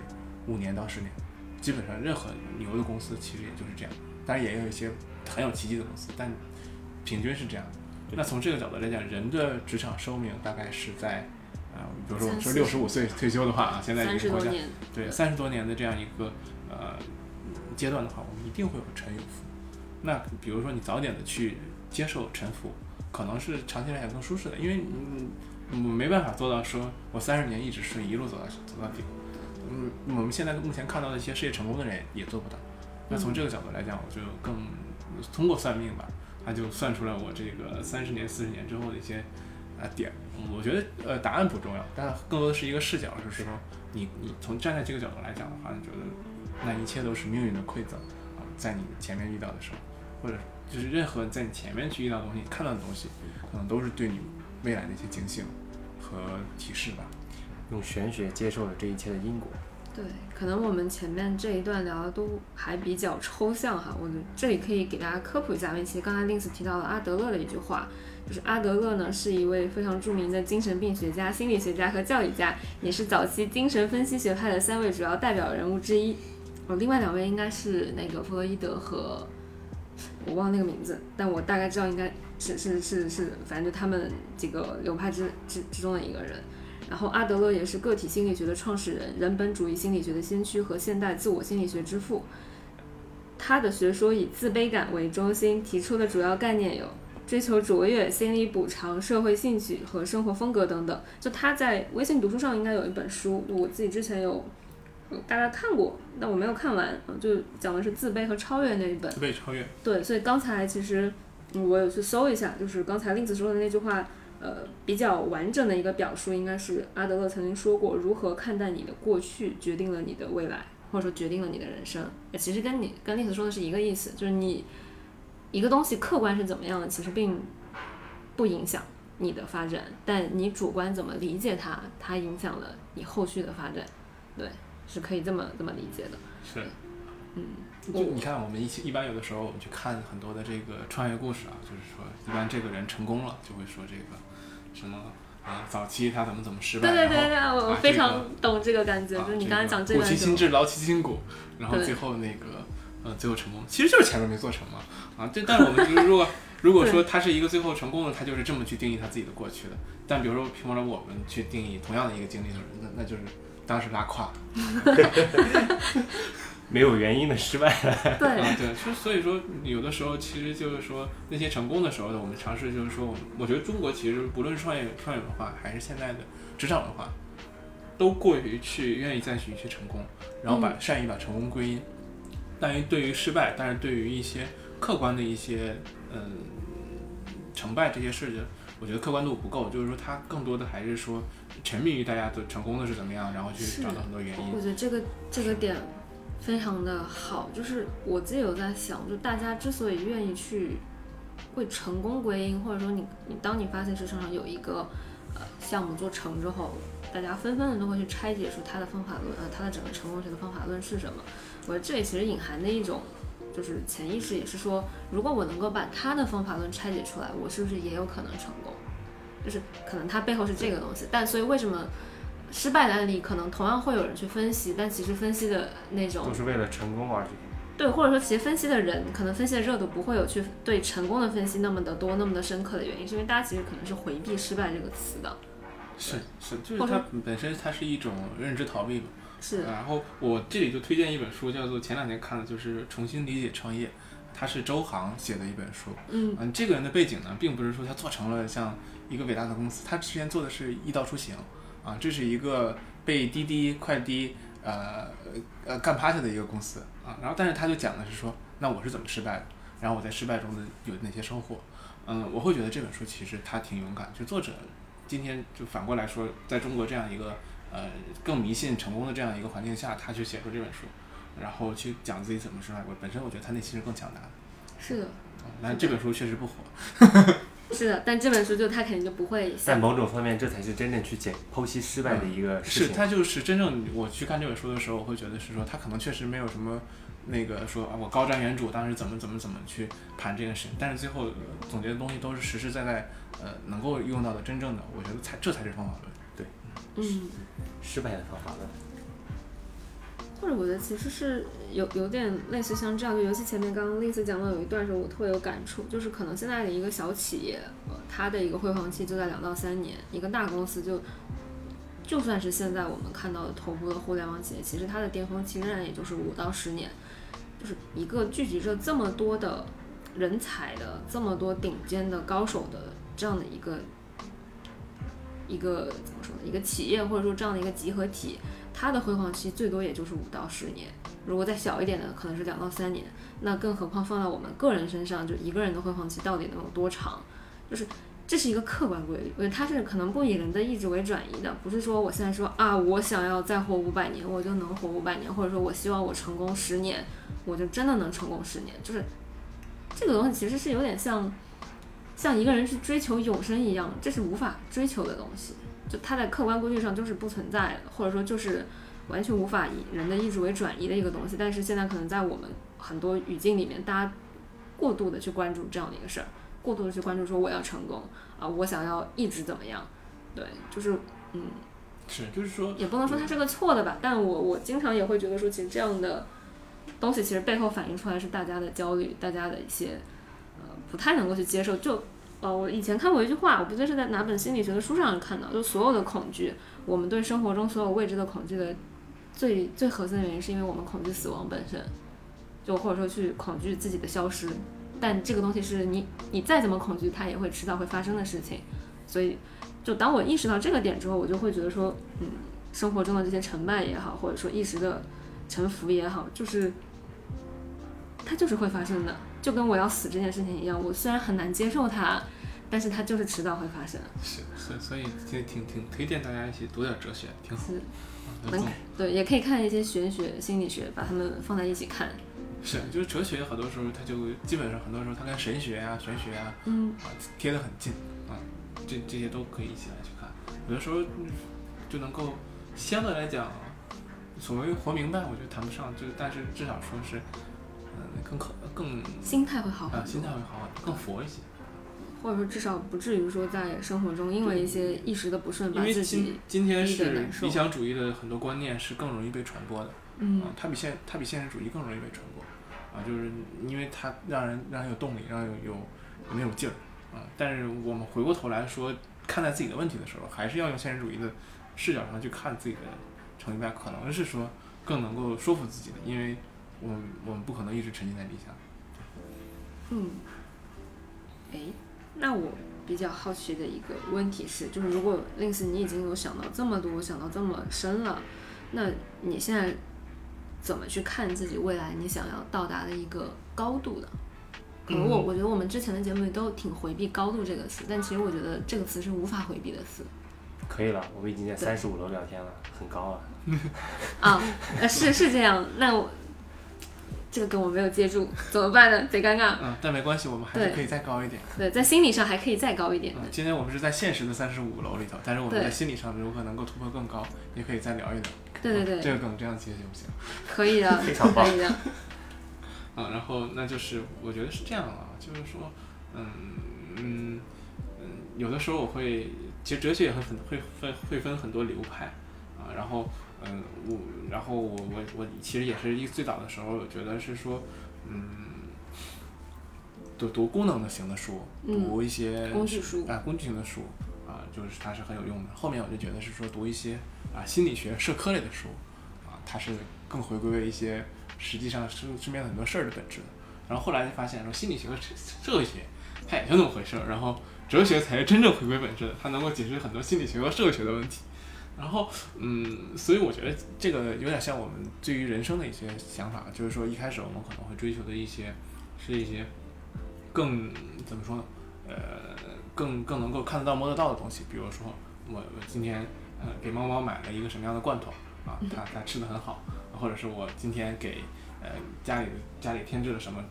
五年到十年，基本上任何牛的公司其实也就是这样，当然也有一些很有奇迹的公司，但平均是这样。那从这个角度来讲，人的职场寿命大概是在，呃，比如说我们说六十五岁退休的话啊，现在一个国家对三十多年的这样一个呃阶段的话，我们一定会有沉有浮。那比如说你早点的去接受沉浮，可能是长期来讲更舒适的，因为嗯，没办法做到说我三十年一直顺一路走到走到底。嗯，我们现在目前看到的一些事业成功的人也做不到。那从这个角度来讲，我就更通过算命吧。他就算出来我这个三十年、四十年之后的一些啊点，我觉得呃答案不重要，但更多的是一个视角，是说你你从站在这个角度来讲的话，你觉得那一切都是命运的馈赠啊，在你前面遇到的时候，或者就是任何在你前面去遇到东西、看到的东西，可能都是对你未来的一些警醒和提示吧。用玄学接受了这一切的因果。对，可能我们前面这一段聊的都还比较抽象哈，我这里可以给大家科普一下，因为其实刚才 Lins 提到了阿德勒的一句话，就是阿德勒呢是一位非常著名的精神病学家、心理学家和教育家，也是早期精神分析学派的三位主要代表人物之一。哦，另外两位应该是那个弗洛伊德和我忘了那个名字，但我大概知道应该是是是是，反正就他们几个流派之之之中的一个人。然后阿德勒也是个体心理学的创始人，人本主义心理学的先驱和现代自我心理学之父。他的学说以自卑感为中心，提出的主要概念有追求卓越、心理补偿、社会兴趣和生活风格等等。就他在微信读书上应该有一本书，我自己之前有大概看过，但我没有看完啊，就讲的是自卑和超越那一本。自卑超越。对，所以刚才其实我有去搜一下，就是刚才令子说的那句话。呃，比较完整的一个表述应该是阿德勒曾经说过：“如何看待你的过去，决定了你的未来，或者说决定了你的人生。”其实跟你跟例子说的是一个意思，就是你一个东西客观是怎么样的，其实并不影响你的发展，但你主观怎么理解它，它影响了你后续的发展。对，是可以这么这么理解的。是，嗯，就你看，我们一起一般有的时候我们去看很多的这个创业故事啊，就是说，一般这个人成功了，就会说这个。什么啊？早期他怎么怎么失败？对对对对，我我非常懂这个感觉。就是你刚才讲这个，苦其心志，劳其筋骨，然后最后那个，呃，最后成功，其实就是前面没做成嘛。啊，这但是我们就是如果 如果说他是一个最后成功的，他就是这么去定义他自己的过去的。但比如说，凭空了我们去定义同样的一个经历的人，那那就是当时拉胯。没有原因的失败了。对，对，所所以说有的时候其实就是说那些成功的时候呢，我们尝试就是说，我觉得中国其实不论是创业创业文化还是现在的职场文化，都过于去愿意再去去成功，然后把善于把成功归因。但于对于失败，但是对于一些客观的一些嗯成败这些事情，我觉得客观度不够，就是说他更多的还是说沉迷于大家都成功的是怎么样，然后去找到很多原因。我觉得这个这个点非常的好，就是我自己有在想，就大家之所以愿意去为成功归因，或者说你你当你发现市场上有一个呃项目做成之后，大家纷纷的都会去拆解出它的方法论，呃，它的整个成功学的方法论是什么。我觉得这里其实隐含的一种，就是潜意识也是说，如果我能够把他的方法论拆解出来，我是不是也有可能成功？就是可能它背后是这个东西。但所以为什么失败的案例可能同样会有人去分析，但其实分析的那种都是为了成功而去。对，或者说其实分析的人可能分析的热度不会有去对成功的分析那么的多、那么的深刻的原因，是因为大家其实可能是回避“失败”这个词的。是是，就是它本身它是一种认知逃避嘛。是，然后我这里就推荐一本书，叫做前两天看的，就是《重新理解创业》，它是周航写的一本书。嗯嗯，这个人的背景呢，并不是说他做成了像一个伟大的公司，他之前做的是易道出行，啊，这是一个被滴滴快滴呃呃干趴下的一个公司啊。然后，但是他就讲的是说，那我是怎么失败的，然后我在失败中的有哪些收获。嗯，我会觉得这本书其实他挺勇敢，就作者今天就反过来说，在中国这样一个。呃，更迷信成功的这样一个环境下，他去写出这本书，然后去讲自己怎么失败。我本身我觉得他内心是更强大的。是的。但这本书确实不火。是的，但这本书就他肯定就不会。在某种方面，这才是真正去解剖析失败的一个事情。是，他就是真正我去看这本书的时候，我会觉得是说他可能确实没有什么那个说啊，我高瞻远瞩，当时怎么怎么怎么去盘这件事情。但是最后总结的东西都是实实在在，呃，能够用到的真正的，我觉得才这才是方法论。对。嗯。失败的方法论，或者我觉得其实是有有点类似像这样，就尤其前面刚刚丽丝讲到有一段时候，我特别有感触，就是可能现在的一个小企业，呃，它的一个辉煌期就在两到三年，一个大公司就就算是现在我们看到的头部的互联网企业，其实它的巅峰期仍然也就是五到十年，就是一个聚集着这么多的人才的这么多顶尖的高手的这样的一个。一个怎么说呢？一个企业或者说这样的一个集合体，它的辉煌期最多也就是五到十年。如果再小一点的，可能是两到三年。那更何况放在我们个人身上，就一个人的辉煌期到底能有多长？就是这是一个客观规律。它是可能不以人的意志为转移的，不是说我现在说啊，我想要再活五百年，我就能活五百年，或者说我希望我成功十年，我就真的能成功十年。就是这个东西其实是有点像。像一个人去追求永生一样，这是无法追求的东西，就它在客观规律上就是不存在的，或者说就是完全无法以人的意志为转移的一个东西。但是现在可能在我们很多语境里面，大家过度的去关注这样的一个事儿，过度的去关注说我要成功啊，我想要一直怎么样，对，就是嗯，是，就是说也不能说它是个错的吧，但我我经常也会觉得说，其实这样的东西其实背后反映出来是大家的焦虑，大家的一些呃。不太能够去接受，就，呃，我以前看过一句话，我不记得是在哪本心理学的书上看到，就所有的恐惧，我们对生活中所有未知的恐惧的最最核心的原因，是因为我们恐惧死亡本身，就或者说去恐惧自己的消失，但这个东西是你你再怎么恐惧，它也会迟早会发生的事情，所以，就当我意识到这个点之后，我就会觉得说，嗯，生活中的这些成败也好，或者说一时的沉浮也好，就是，它就是会发生的。就跟我要死这件事情一样，我虽然很难接受它，但是它就是迟早会发生。是，所以所以挺挺挺推荐大家一起读点哲学，挺好。能对，也可以看一些玄学、心理学，把它们放在一起看。是，就是哲学很多时候它就基本上很多时候它跟神学啊、玄学啊，嗯啊贴得很近啊，这这些都可以一起来去看。有的时候就能够相对来讲，所谓活明白，我觉得谈不上，就但是至少说是。更可更心态会好啊，心态会好，更佛一些，或者说至少不至于说在生活中因为一些一时的不顺，把自己今天是理想主义的很多观念是更容易被传播的，嗯，它比现它比现实主义更容易被传播，啊，就是因为它让人让人有动力，让人有有没有劲儿，啊，但是我们回过头来说看待自己的问题的时候，还是要用现实主义的视角上去看自己的成败，可能是说更能够说服自己的，因为。我们我们不可能一直沉浸在理想。嗯，哎，那我比较好奇的一个问题是，就是如果 Lins 你已经有想到这么多，想到这么深了，那你现在怎么去看自己未来你想要到达的一个高度的？可能我我觉得我们之前的节目里都挺回避“高度”这个词，但其实我觉得这个词是无法回避的词。可以了，我们已经在三十五楼聊天了，很高了。啊，呃，是是这样，那我这个梗我没有接住，怎么办呢？贼尴尬。嗯，但没关系，我们还是可以再高一点。对，在心理上还可以再高一点。嗯，今天我们是在现实的三十五楼里头，但是我们在心理上如何能够突破更高，也可以再聊一聊。对对对，这个梗这样接行不行？可以的，非常棒。可以的。啊，然后那就是我觉得是这样啊，就是说，嗯嗯嗯，有的时候我会，其实哲学也很分会分会分很多流派啊，然后嗯我然后我我我其实也是一最早的时候，我觉得是说，嗯，读读功能的型的书，读一些工具书啊工具型的书啊，就是它是很有用的。后面我就觉得是说读一些啊心理学社科类的书啊，它是更回归为一些。实际上身身边很多事儿的本质的，然后后来就发现说心理学和社会学它也就那么回事儿，然后哲学才是真正回归本质的，它能够解释很多心理学和社会学的问题。然后嗯，所以我觉得这个有点像我们对于人生的一些想法，就是说一开始我们可能会追求的一些是一些更怎么说呢？呃，更更能够看得到摸得到的东西，比如说我我今天呃给猫猫买了一个什么样的罐头啊，它它吃的很好。或者是我今天给呃家里家里添置了什么，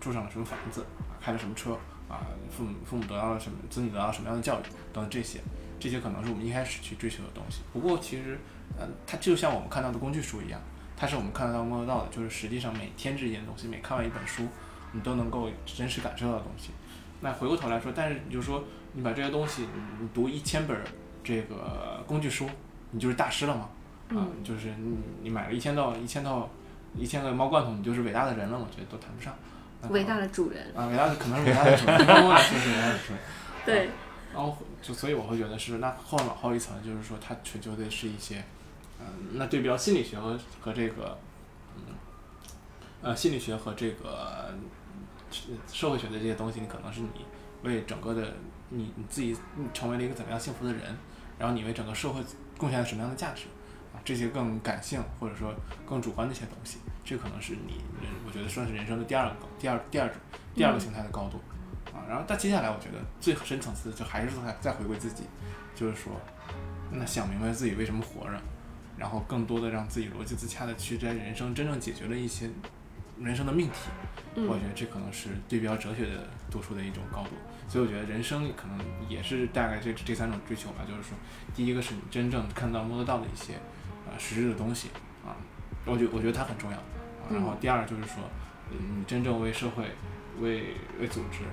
住上了什么房子，开了什么车啊，父母父母得到了什么，子女得到什么样的教育等等这些，这些可能是我们一开始去追求的东西。不过其实，呃，它就像我们看到的工具书一样，它是我们看得到摸得到的，就是实际上每添置一件东西，每看完一本书，你都能够真实感受到的东西。那回过头来说，但是你就说你把这些东西，你读一千本这个工具书，你就是大师了吗？啊，就是你你买了一千套一千套一千个猫罐头，你就是伟大的人了，我觉得都谈不上。伟大的主人啊，伟大的可能是伟大的主人，猫来说是伟大的主人。对。然后就所以我会觉得是那后往后一层，就是说它追求的是一些，嗯，那对标心理学和和这个，嗯，呃，心理学和这个社会学的这些东西，你可能是你为整个的你你自己成为了一个怎么样幸福的人，然后你为整个社会贡献了什么样的价值。这些更感性或者说更主观的一些东西，这可能是你人，我觉得算是人生的第二个、第二、第二种、第二个形态的高度啊。然后，但接下来我觉得最深层次的就还是再再回归自己，就是说，那想明白自己为什么活着，然后更多的让自己逻辑自洽的去在人生真正解决了一些人生的命题。我觉得这可能是对标哲学的读书的一种高度。所以我觉得人生可能也是大概这这三种追求吧，就是说，第一个是你真正看到摸得到的一些。实质的东西啊，我觉我觉得它很重要啊。然后第二就是说，你真正为社会、为为组织、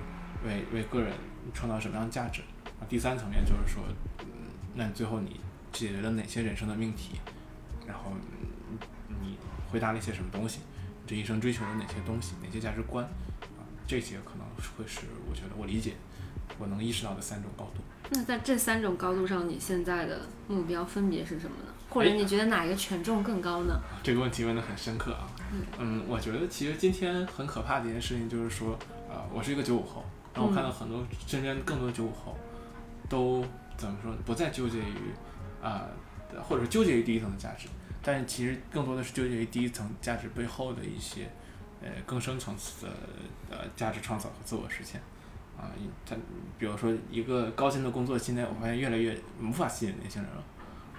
为为个人创造什么样的价值啊？第三层面就是说，嗯，那你最后你解决了哪些人生的命题？然后你回答了一些什么东西？这一生追求了哪些东西？哪些价值观啊？这些可能会是我觉得我理解、我能意识到的三种高度。那在这三种高度上，你现在的目标分别是什么呢？或者你觉得哪一个权重更高呢？这个问题问得很深刻啊。嗯，我觉得其实今天很可怕的一件事情就是说，呃，我是一个九五后，然后我看到很多身边更多九五后，都怎么说，不再纠结于啊，或者是纠结于第一层的价值，但是其实更多的是纠结于第一层价值背后的一些，呃，更深层次的呃价值创造和自我实现。啊，他比如说一个高薪的工作，现在我发现越来越无法吸引年轻人了。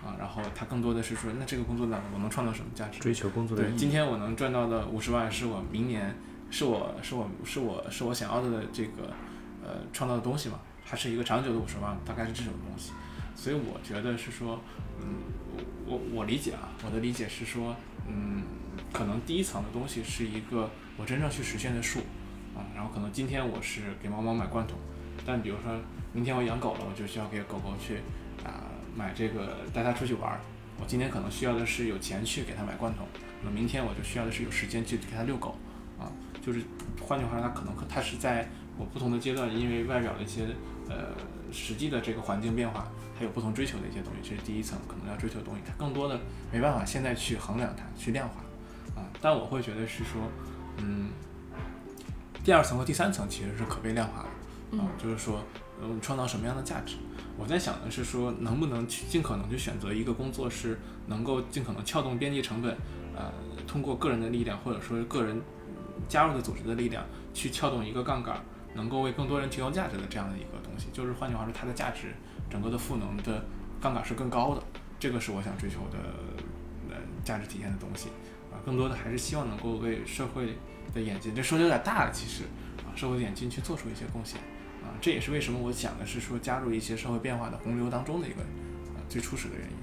啊，然后他更多的是说，那这个工作呢，我能创造什么价值？追求工作的对，今天我能赚到的五十万，是我明年，是我是我是我是我想要的这个呃创造的东西嘛？它是一个长久的五十万，大概是这种东西。所以我觉得是说，嗯，我我理解啊，我的理解是说，嗯，可能第一层的东西是一个我真正去实现的数啊，然后可能今天我是给猫猫买罐头，但比如说明天我养狗了，我就需要给狗狗去啊。买这个带它出去玩儿，我今天可能需要的是有钱去给它买罐头，那明天我就需要的是有时间去给它遛狗，啊，就是换句话说，它可能它是在我不同的阶段，因为外表的一些呃实际的这个环境变化，还有不同追求的一些东西，这是第一层可能要追求的东西，它更多的没办法现在去衡量它，去量化，啊，啊。但我会觉得是说，嗯，第二层和第三层其实是可被量化的啊，就是说，嗯，创造什么样的价值？我在想的是说，能不能去尽可能去选择一个工作是能够尽可能撬动边际成本，呃，通过个人的力量或者说个人加入的组织的力量去撬动一个杠杆，能够为更多人提供价值的这样的一个东西。就是换句话说，它的价值整个的赋能的杠杆是更高的。这个是我想追求的呃价值体现的东西啊，更多的还是希望能够为社会的演进，这说的有点大了，其实啊，社会的演进去做出一些贡献啊，这也是为什么我想的是说加入一些社会变化的洪流当中的一个呃最初始的原因，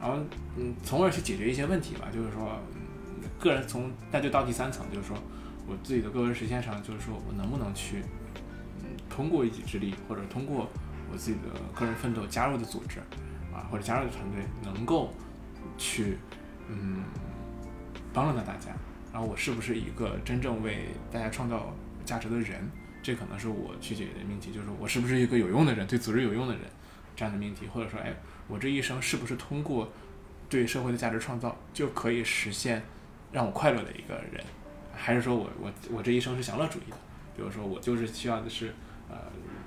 然后嗯，从而去解决一些问题吧，就是说嗯，个人从那就到第三层，就是说我自己的个人实现上，就是说我能不能去嗯通过一己之力，或者通过我自己的个人奋斗加入的组织。啊，或者加入的团队能够去嗯帮助到大家，然后我是不是一个真正为大家创造价值的人？这可能是我去解决的命题，就是我是不是一个有用的人，对组织有用的人这样的命题，或者说，哎，我这一生是不是通过对社会的价值创造就可以实现让我快乐的一个人？还是说我我我这一生是享乐主义的？比如说我就是需要的是呃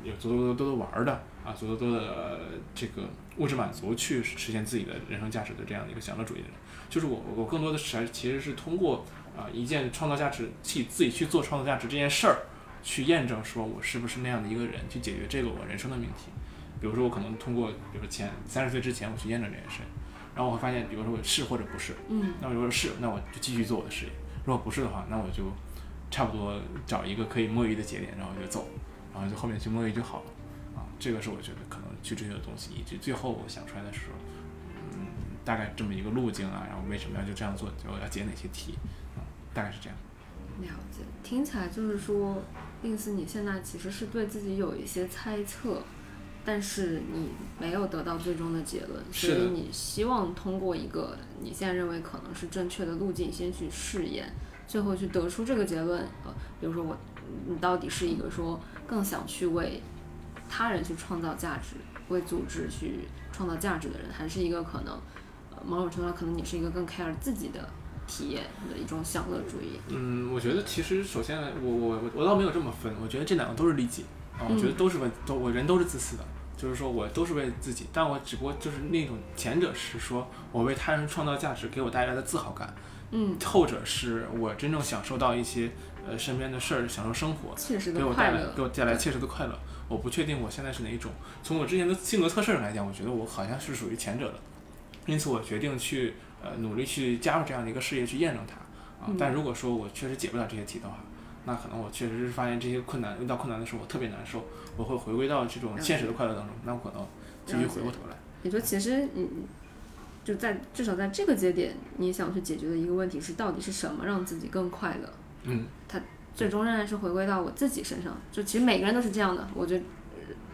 有足够多多的玩的啊，足够多多的这个。物质满足去实现自己的人生价值的这样的一个享乐主义的人，就是我，我更多的是其实是通过啊一件创造价值，去自己去做创造价值这件事儿，去验证说我是不是那样的一个人，去解决这个我人生的命题。比如说我可能通过，比如说前三十岁之前我去验证这件事，然后我会发现，比如说我是或者不是，嗯，那如果是，那我就继续做我的事业；如果不是的话，那我就差不多找一个可以摸鱼的节点，然后就走，然后就后面去摸鱼就好了。啊，这个是我觉得可能。去追求的东西，以及最后我想出来的时候，嗯，大概这么一个路径啊，然后为什么要就这样做，就要解哪些题，啊，大概是这样。了解，听起来就是说，令思你现在其实是对自己有一些猜测，但是你没有得到最终的结论，所以你希望通过一个你现在认为可能是正确的路径先去试验，最后去得出这个结论。呃，比如说我，你到底是一个说更想去为他人去创造价值。为组织去创造价值的人，还是一个可能，呃，某种程度上可能你是一个更 care 自己的体验的一种享乐主义。嗯，我觉得其实首先我我我倒没有这么分，我觉得这两个都是利己啊，我觉得都是为都我人都是自私的，就是说我都是为自己，但我只不过就是那种前者是说我为他人创造价值给我带来的自豪感，嗯，后者是我真正享受到一些呃身边的事儿，享受生活，给我带来给我带来切实的快乐。我不确定我现在是哪一种。从我之前的性格测试上来讲，我觉得我好像是属于前者的，因此我决定去呃努力去加入这样的一个事业去验证它啊。但如果说我确实解不了这些题的话，那可能我确实是发现这些困难遇到困难的时候我特别难受，我会回归到这种现实的快乐当中，那我可能继续回过头来。也就其实你就在至少在这个节点，你想去解决的一个问题是到底是什么让自己更快乐？嗯，他。最终仍然是回归到我自己身上，就其实每个人都是这样的。我觉得，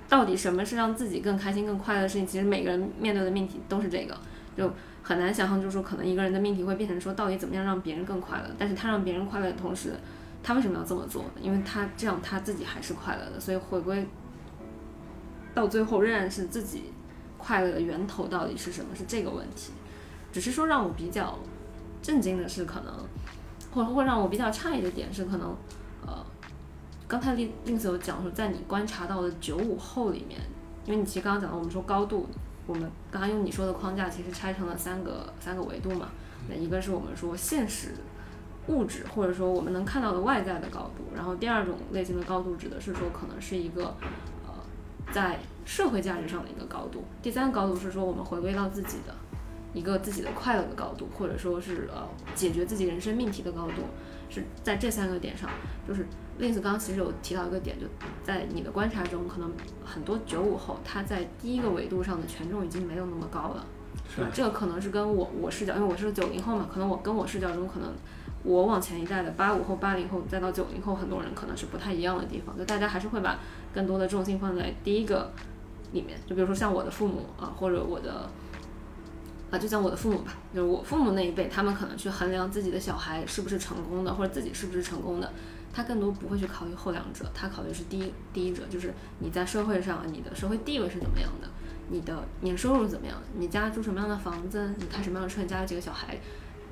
到底什么是让自己更开心、更快乐的事情？其实每个人面对的命题都是这个，就很难想象，就是说可能一个人的命题会变成说，到底怎么样让别人更快乐？但是他让别人快乐的同时，他为什么要这么做？因为他这样他自己还是快乐的。所以回归到最后，仍然是自己快乐的源头到底是什么？是这个问题。只是说让我比较震惊的是，可能。或者会让我比较诧异的点是，可能，呃，刚才令令子有讲说，在你观察到的九五后里面，因为你其实刚刚讲到，我们说高度，我们刚刚用你说的框架，其实拆成了三个三个维度嘛。那一个是我们说现实物质，或者说我们能看到的外在的高度，然后第二种类型的高度指的是说，可能是一个呃在社会价值上的一个高度，第三个高度是说我们回归到自己的。一个自己的快乐的高度，或者说是呃解决自己人生命题的高度，是在这三个点上。就是例子刚刚其实有提到一个点，就在你的观察中，可能很多九五后他在第一个维度上的权重已经没有那么高了。是。这个可能是跟我我视角，因为我是九零后嘛，可能我跟我视角中可能我往前一代的八五后、八零后再到九零后，很多人可能是不太一样的地方。就大家还是会把更多的重心放在第一个里面，就比如说像我的父母啊，或者我的。啊，就像我的父母吧，就是我父母那一辈，他们可能去衡量自己的小孩是不是成功的，或者自己是不是成功的，他更多不会去考虑后两者，他考虑是第一第一者，就是你在社会上你的社会地位是怎么样的，你的年收入怎么样，你家住什么样的房子，你开什么样的车，你家有几个小孩，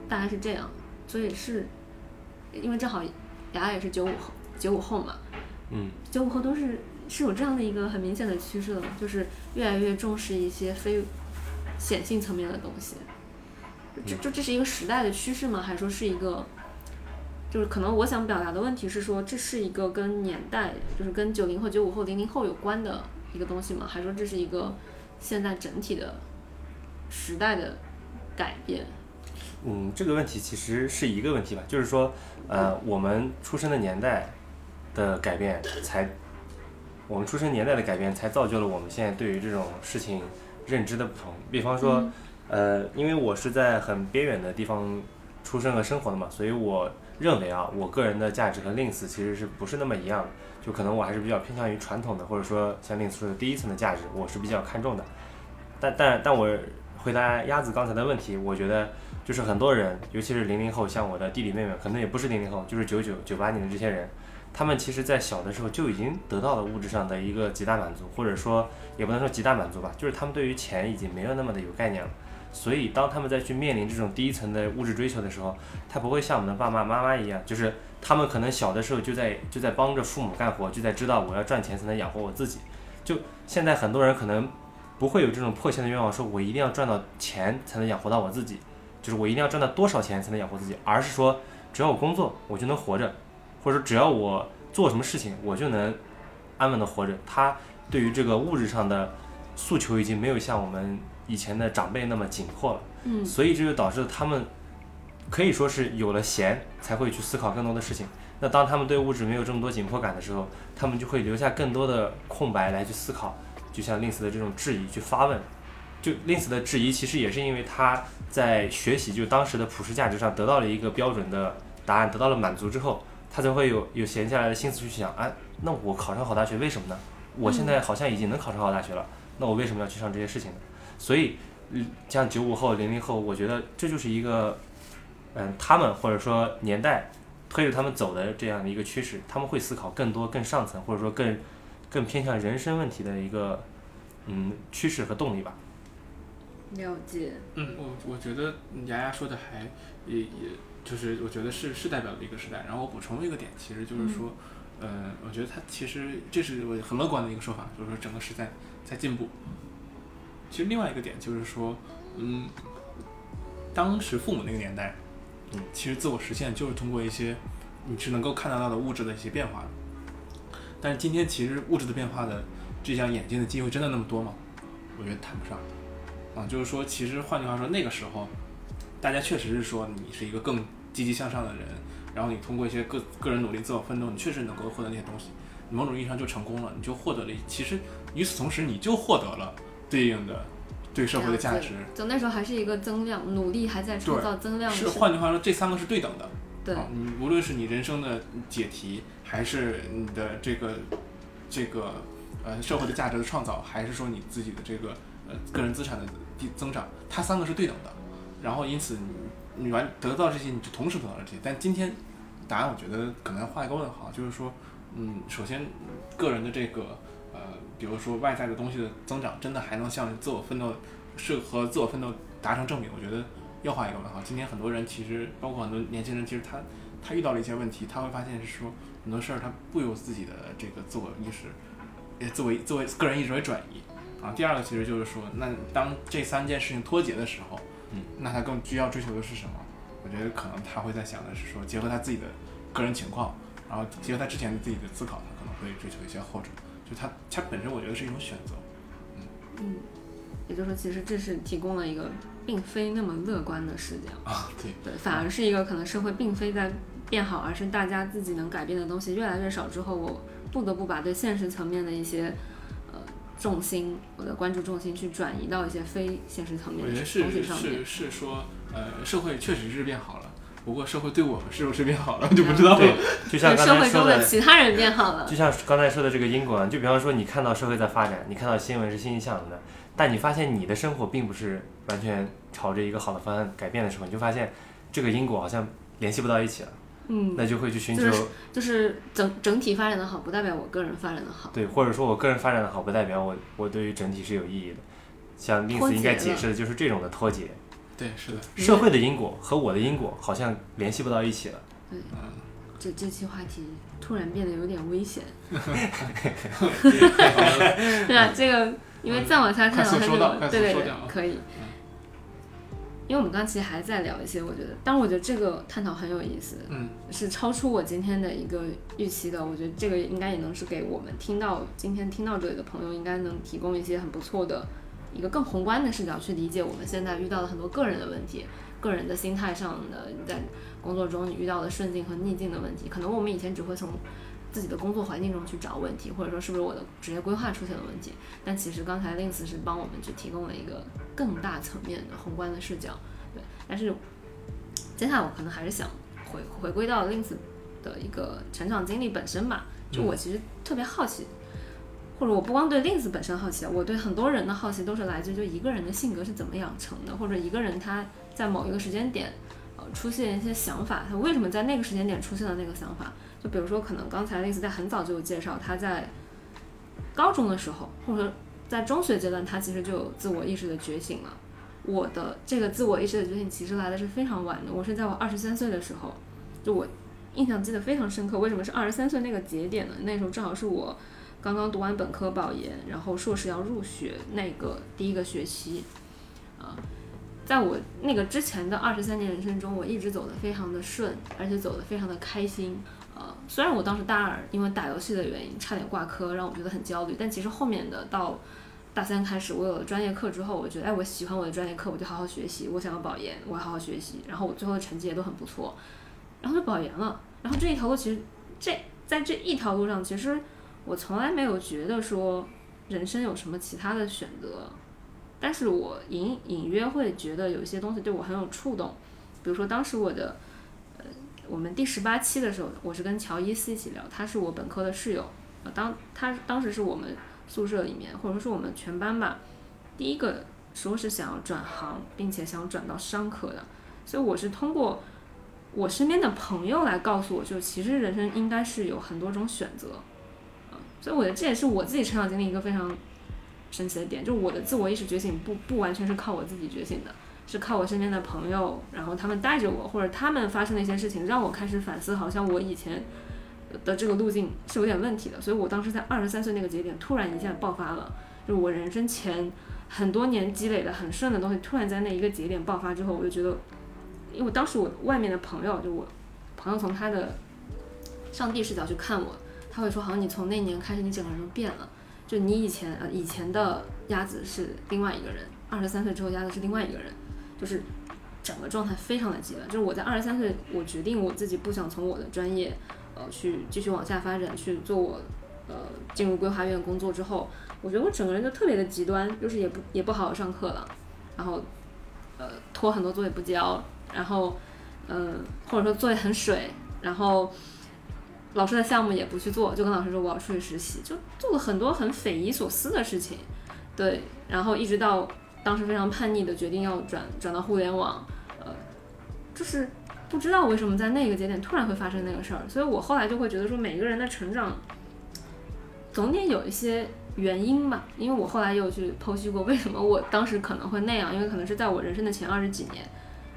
大概是这样。所以是，因为正好雅雅也是九五后，九五后嘛，嗯，九五后都是是有这样的一个很明显的趋势的嘛，就是越来越重视一些非显性层面的东西。这就这是一个时代的趋势吗？还是说是一个？就是可能我想表达的问题是说，这是一个跟年代，就是跟九零后、九五后、零零后有关的一个东西吗？还是说这是一个现在整体的时代的改变？嗯，这个问题其实是一个问题吧，就是说，呃，我们出生的年代的改变，才我们出生年代的改变，才造就了我们现在对于这种事情认知的不同。比方说，呃，因为我是在很边远的地方出生和生活的嘛，所以我。认为啊，我个人的价值和 Links 其实是不是那么一样的？就可能我还是比较偏向于传统的，或者说像 Links 说的第一层的价值，我是比较看重的。但但但我回答鸭子刚才的问题，我觉得就是很多人，尤其是零零后，像我的弟弟妹妹，可能也不是零零后，就是九九九八年的这些人，他们其实在小的时候就已经得到了物质上的一个极大满足，或者说也不能说极大满足吧，就是他们对于钱已经没有那么的有概念了。所以，当他们再去面临这种第一层的物质追求的时候，他不会像我们的爸爸妈妈一样，就是他们可能小的时候就在就在帮着父母干活，就在知道我要赚钱才能养活我自己。就现在很多人可能不会有这种迫切的愿望，说我一定要赚到钱才能养活到我自己，就是我一定要赚到多少钱才能养活自己，而是说只要我工作我就能活着，或者说只要我做什么事情我就能安稳的活着。他对于这个物质上的诉求已经没有像我们。以前的长辈那么紧迫了，嗯，所以这就导致他们可以说是有了闲才会去思考更多的事情。那当他们对物质没有这么多紧迫感的时候，他们就会留下更多的空白来去思考。就像 Lins 的这种质疑去发问，就 Lins 的质疑其实也是因为他在学习就当时的普世价值上得到了一个标准的答案，得到了满足之后，他才会有有闲下来的心思去想，哎，那我考上好大学为什么呢？我现在好像已经能考上好大学了，那我为什么要去上这些事情呢？所以，像九五后、零零后，我觉得这就是一个，嗯，他们或者说年代推着他们走的这样的一个趋势。他们会思考更多、更上层，或者说更更偏向人生问题的一个嗯趋势和动力吧。了解。嗯，我我觉得牙牙说的还也也就是我觉得是是代表了一个时代。然后我补充一个点，其实就是说，呃，我觉得他其实这是我很乐观的一个说法，就是说整个时代在进步。其实另外一个点就是说，嗯，当时父母那个年代，嗯，其实自我实现就是通过一些你是能够看得到的物质的一些变化。但是今天其实物质的变化的这项眼镜的机会真的那么多吗？我觉得谈不上。啊，就是说，其实换句话说，那个时候大家确实是说你是一个更积极向上的人，然后你通过一些个个人努力、自我奋斗，你确实能够获得那些东西，某种意义上就成功了，你就获得了。其实与此同时，你就获得了。对应的对社会的价值，就那时候还是一个增量，努力还在创造增量。是，换句话说，这三个是对等的。对，你无论是你人生的解题，还是你的这个这个呃社会的价值的创造，还是说你自己的这个呃个人资产的增长，它三个是对等的。然后因此你完得到这些，你就同时得到这些。但今天答案，我觉得可能要画一个问号，就是说，嗯，首先个人的这个呃。比如说外在的东西的增长，真的还能向自我奋斗是和自我奋斗达成证明？我觉得要画一个问号。今天很多人其实，包括很多年轻人，其实他他遇到了一些问题，他会发现是说很多事儿他不由自己的这个自我意识，呃，作为作为个人意识为转移啊。第二个其实就是说，那当这三件事情脱节的时候，嗯，那他更需要追求的是什么？我觉得可能他会在想的是说，结合他自己的个人情况，然后结合他之前的自己的思考，他可能会追求一些后者。就他他本身我觉得是一种选择，嗯嗯，也就是说，其实这是提供了一个并非那么乐观的视角啊，对对，反而是一个可能社会并非在变好，而是大家自己能改变的东西越来越少之后，我不得不把对现实层面的一些呃重心，我的关注重心去转移到一些非现实层面的东西上面。是是说，呃，社会确实是变好了。不过社会对我们是不是变好了就不知道了。就像刚才说的，其他人变好了。就像刚才说的这个因果，就比方说你看到社会在发展，你看到新闻是欣欣向荣的，但你发现你的生活并不是完全朝着一个好的方向改变的时候，你就发现这个因果好像联系不到一起了。嗯。那就会去寻求。就是整整体发展的好，不代表我个人发展的好。对，或者说我个人发展的好，不代表我我对于整体是有意义的。像 Lins 应该解释的就是这种的脱节。对，是的。社会的因果和我的因果好像联系不到一起了。对，嗯，这这期话题突然变得有点危险。对啊，这个因为再往下看的话，它快速收到快就对对可以。因为我们刚刚其实还在聊一些，我觉得，但我觉得这个探讨很有意思，嗯，是超出我今天的一个预期的。我觉得这个应该也能是给我们听到今天听到这里的朋友，应该能提供一些很不错的一个更宏观的视角去理解我们现在遇到的很多个人的问题，个人的心态上的，在工作中你遇到的顺境和逆境的问题。可能我们以前只会从自己的工作环境中去找问题，或者说是不是我的职业规划出现了问题。但其实刚才 Lins 是帮我们去提供了一个更大层面的宏观的视角，对。但是接下来我可能还是想回回归到 Lins 的一个成长经历本身吧。就我其实特别好奇，或者我不光对 Lins 本身好奇，我对很多人的好奇都是来自于就一个人的性格是怎么养成的，或者一个人他在某一个时间点。呃，出现一些想法，他为什么在那个时间点出现了那个想法？就比如说，可能刚才 Liz 在很早就有介绍，他在高中的时候，或者说在中学阶段，他其实就有自我意识的觉醒了。我的这个自我意识的觉醒其实来的是非常晚的，我是在我二十三岁的时候，就我印象记得非常深刻。为什么是二十三岁那个节点呢？那时候正好是我刚刚读完本科保研，然后硕士要入学那个第一个学期，啊。在我那个之前的二十三年人生中，我一直走得非常的顺，而且走得非常的开心。虽然我当时大二因为打游戏的原因差点挂科，让我觉得很焦虑，但其实后面的到大三开始，我有了专业课之后，我觉得哎，我喜欢我的专业课，我就好好学习。我想要保研，我要好好学习。然后我最后的成绩也都很不错，然后就保研了。然后这一条路其实这在这一条路上，其实我从来没有觉得说人生有什么其他的选择。但是我隐隐约会觉得有一些东西对我很有触动，比如说当时我的，我们第十八期的时候，我是跟乔伊斯一起聊，他是我本科的室友，呃，当他当时是我们宿舍里面或者说是我们全班吧，第一个说是想要转行，并且想转到商科的，所以我是通过我身边的朋友来告诉我，就其实人生应该是有很多种选择，啊，所以我觉得这也是我自己成长经历一个非常。神奇的点就我的自我意识觉醒不不完全是靠我自己觉醒的，是靠我身边的朋友，然后他们带着我，或者他们发生的一些事情让我开始反思，好像我以前的这个路径是有点问题的。所以我当时在二十三岁那个节点突然一下爆发了，就我人生前很多年积累的很顺的东西，突然在那一个节点爆发之后，我就觉得，因为当时我外面的朋友，就我朋友从他的上帝视角去看我，他会说，好像你从那年开始，你整个人都变了。就你以前呃以前的鸭子是另外一个人，二十三岁之后鸭子是另外一个人，就是整个状态非常的极端。就是我在二十三岁，我决定我自己不想从我的专业呃去继续往下发展，去做我呃进入规划院工作之后，我觉得我整个人就特别的极端，就是也不也不好好上课了，然后呃拖很多作业不交，然后嗯或者说作业很水，然后。老师的项目也不去做，就跟老师说我要出去实习，就做了很多很匪夷所思的事情，对，然后一直到当时非常叛逆的决定要转转到互联网，呃，就是不知道为什么在那个节点突然会发生那个事儿，所以我后来就会觉得说每个人的成长总得有一些原因吧，因为我后来又去剖析过为什么我当时可能会那样，因为可能是在我人生的前二十几年。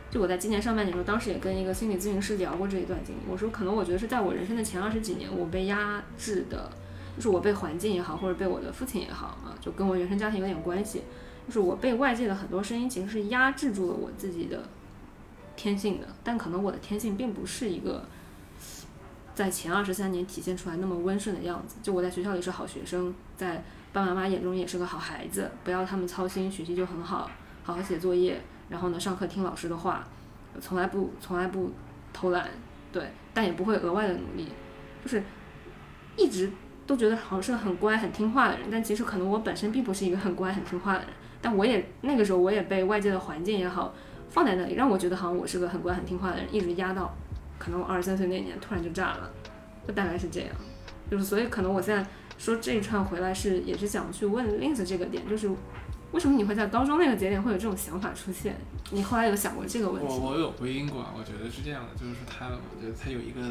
就我在今年上半年的时候，当时也跟一个心理咨询师聊过这一段经历。我说，可能我觉得是在我人生的前二十几年，我被压制的，就是我被环境也好，或者被我的父亲也好啊，就跟我原生家庭有点关系。就是我被外界的很多声音其实是压制住了我自己的天性的，但可能我的天性并不是一个在前二十三年体现出来那么温顺的样子。就我在学校里是好学生，在爸爸妈妈眼中也是个好孩子，不要他们操心，学习就很好，好好写作业。然后呢，上课听老师的话，从来不从来不偷懒，对，但也不会额外的努力，就是一直都觉得好像是很乖很听话的人，但其实可能我本身并不是一个很乖很听话的人，但我也那个时候我也被外界的环境也好放在那里，让我觉得好像我是个很乖很听话的人，一直压到可能我二十三岁那年突然就炸了，就大概是这样，就是所以可能我现在说这一串回来是也是想去问 Lins 这个点，就是。为什么你会在高中那个节点会有这种想法出现？你后来有想过这个问题？我我有回因过，我觉得是这样的，就是他，我觉得他有一个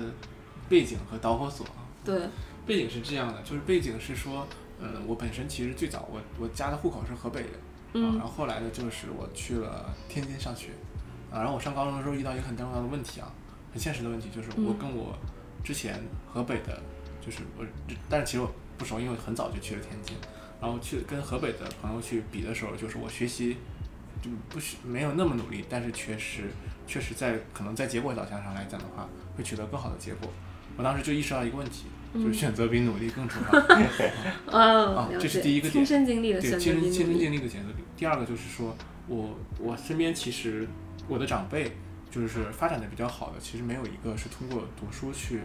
背景和导火索。对，背景是这样的，就是背景是说，呃，我本身其实最早我我家的户口是河北的，然后后来呢，就是我去了天津上学，啊，然后我上高中的时候遇到一个很重要的问题啊，很现实的问题，就是我跟我之前河北的，就是我，但是其实我不熟，因为很早就去了天津，然后去跟河北的朋友去比的时候，就是我学习就不需没有那么努力，但是确实确实在可能在结果导向上来讲的话，会取得更好的结果。我当时就意识到一个问题。就是选择比努力更重要。啊，这是第一个点亲身经历的对，亲身亲身经历的选择比。第二个就是说，我我身边其实我的长辈就是发展的比较好的，其实没有一个是通过读书去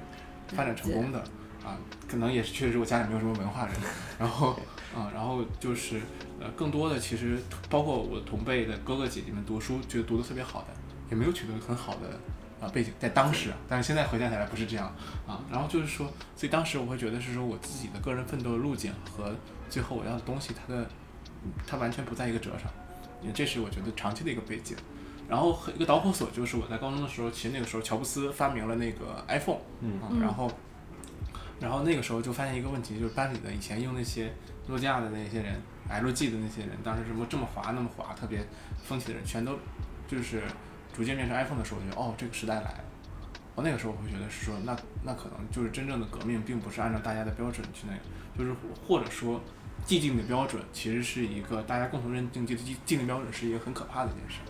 发展成功的啊。可能也是确实我家里没有什么文化人。然后 啊，然后就是呃，更多的其实包括我同辈的哥哥姐姐们读书，觉得读的特别好的，也没有取得很好的。啊，背景在当时，但是现在回想起来不是这样啊。然后就是说，所以当时我会觉得是说我自己的个人奋斗的路径和最后我要的东西，它的它完全不在一个折上，因为这是我觉得长期的一个背景。然后一个导火索就是我在高中的时候，其实那个时候乔布斯发明了那个 iPhone，嗯，然后然后那个时候就发现一个问题，就是班里的以前用那些诺基亚的那些人，LG 的那些人，当时什么这么滑那么滑，特别风气的人，全都就是。逐渐变成 iPhone 的时候，我觉得哦，这个时代来了。我那个时候我会觉得是说，那那可能就是真正的革命，并不是按照大家的标准去那个，就是或者说既定的标准其实是一个大家共同认定的既既定标准是一个很可怕的一件事。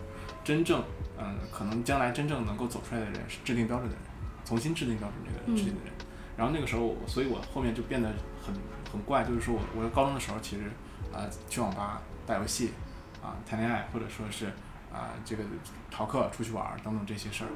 真正嗯，可能将来真正能够走出来的人是制定标准的人，重新制定标准这个制定的人。然后那个时候，我所以我后面就变得很很怪，就是说我我高中的时候其实啊去网吧打游戏啊谈恋爱，或者说是。啊，这个逃课、出去玩等等这些事儿，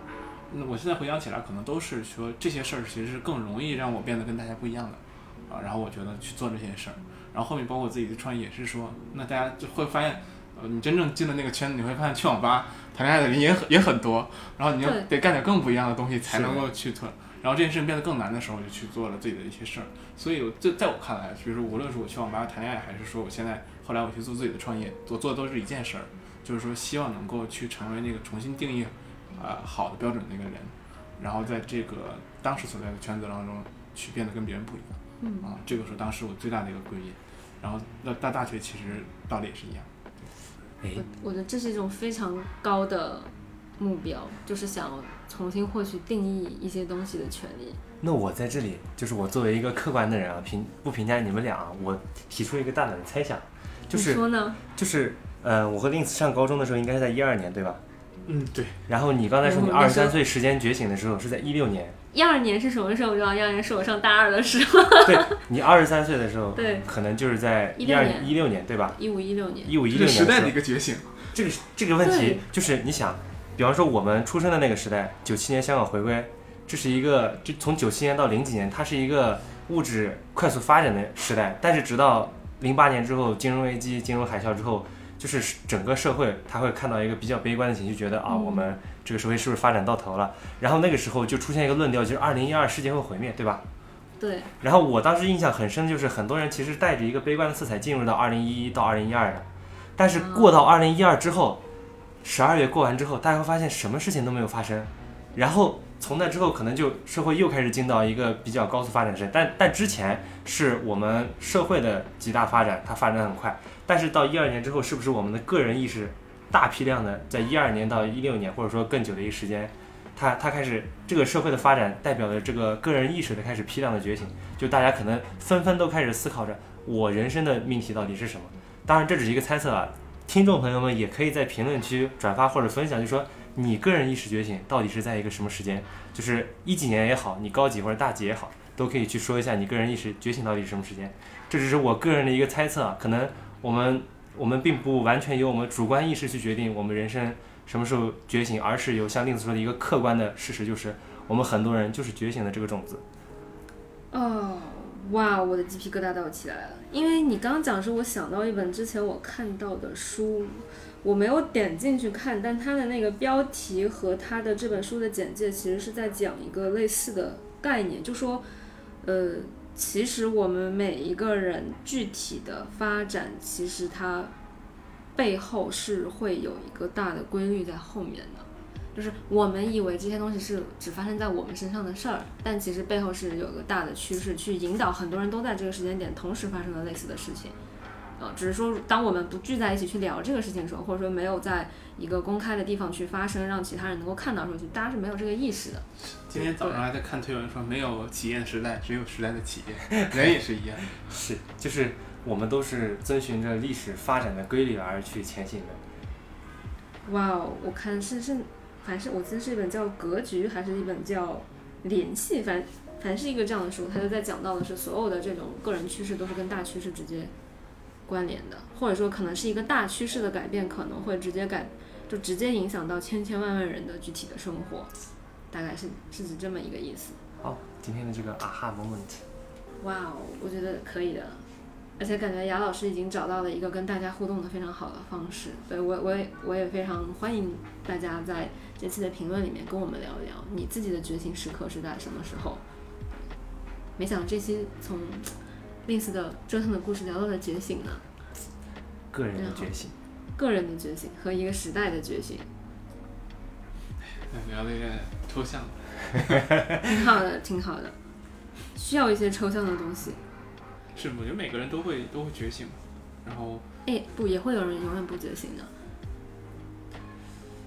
那我现在回想起来，可能都是说这些事儿其实是更容易让我变得跟大家不一样的啊。然后我觉得去做这些事儿，然后后面包括自己的创业也是说，那大家就会发现，呃，你真正进了那个圈子，你会发现去网吧谈恋爱的人也很也很多，然后你就得干点更不一样的东西才能够去做。然后这件事情变得更难的时候，就去做了自己的一些事儿。所以，这在我看来，比如说无论是我去网吧谈恋爱，还是说我现在后来我去做自己的创业，我做的都是一件事儿。就是说，希望能够去成为那个重新定义，呃，好的标准的那个人，然后在这个当时所在的圈子当中，去变得跟别人不一样。嗯。啊，这个是当时我最大的一个归因。然后，那到大学其实道理也是一样。我我觉得这是一种非常高的目标，就是想重新获取定义一些东西的权利。那我在这里，就是我作为一个客观的人啊，评不评价你们俩，我提出一个大胆的猜想，就是说呢，就是。嗯，我和 Lins 上高中的时候应该是在一二年，对吧？嗯，对。然后你刚才说你二十三岁时间觉醒的时候是在一六年。一二年是什么时候？我知道，一二年是我上大二的时候。对，你二十三岁的时候，对，可能就是在一二一六年，对吧？一五一六年。一五一六年。时代的一个觉醒。这个这个问题就是你想，比方说我们出生的那个时代，九七年香港回归，这是一个就从九七年到零几年，它是一个物质快速发展的时代。但是直到零八年之后，金融危机、金融海啸之后。就是整个社会，他会看到一个比较悲观的情绪，觉得啊，我们这个社会是不是发展到头了？然后那个时候就出现一个论调，就是二零一二世界会毁灭，对吧？对。然后我当时印象很深，就是很多人其实带着一个悲观的色彩进入到二零一一到二零一二的，但是过到二零一二之后，十二月过完之后，大家会发现什么事情都没有发生，然后从那之后可能就社会又开始进到一个比较高速发展时，但但之前是我们社会的极大发展，它发展很快。但是到一二年之后，是不是我们的个人意识大批量的在一二年到一六年，或者说更久的一个时间，它它开始这个社会的发展代表了这个个人意识的开始批量的觉醒，就大家可能纷纷都开始思考着我人生的命题到底是什么。当然这只是一个猜测啊，听众朋友们也可以在评论区转发或者分享，就说你个人意识觉醒到底是在一个什么时间，就是一几年也好，你高几或者大几也好，都可以去说一下你个人意识觉醒到底是什么时间。这只是我个人的一个猜测啊，可能。我们我们并不完全由我们主观意识去决定我们人生什么时候觉醒，而是有像令子说的一个客观的事实，就是我们很多人就是觉醒的这个种子。哦，哇，我的鸡皮疙瘩都要起来了，因为你刚刚讲说，我想到一本之前我看到的书，我没有点进去看，但它的那个标题和它的这本书的简介其实是在讲一个类似的概念，就说，呃。其实我们每一个人具体的发展，其实它背后是会有一个大的规律在后面的。就是我们以为这些东西是只发生在我们身上的事儿，但其实背后是有个大的趋势去引导很多人都在这个时间点同时发生了类似的事情。呃，只是说当我们不聚在一起去聊这个事情的时候，或者说没有在一个公开的地方去发声，让其他人能够看到的时候，就大家是没有这个意识的。今天早上还在看推文说，没有企业的时代，只有时代的企业，人也是一样。是，就是我们都是遵循着历史发展的规律而去前行的。哇哦，我看是是，反正是我记得是一本叫《格局》，还是一本叫《联系》，反正反正是一个这样的书，他就在讲到的是所有的这种个人趋势都是跟大趋势直接关联的，或者说可能是一个大趋势的改变，可能会直接改，就直接影响到千千万万人的具体的生活，大概是是指这么一个意思。好，今天的这个啊哈 moment，哇哦，我觉得可以的。而且感觉雅老师已经找到了一个跟大家互动的非常好的方式，对我我也我也非常欢迎大家在这期的评论里面跟我们聊一聊你自己的觉醒时刻是在什么时候。没想到这期从吝啬的折腾的故事聊到了觉醒呢，个人的觉醒，个人的觉醒和一个时代的觉醒，聊的有点抽象，挺好的，挺好的，需要一些抽象的东西。是，我觉得每个人都会都会觉醒，然后，哎，不，也会有人永远不觉醒的，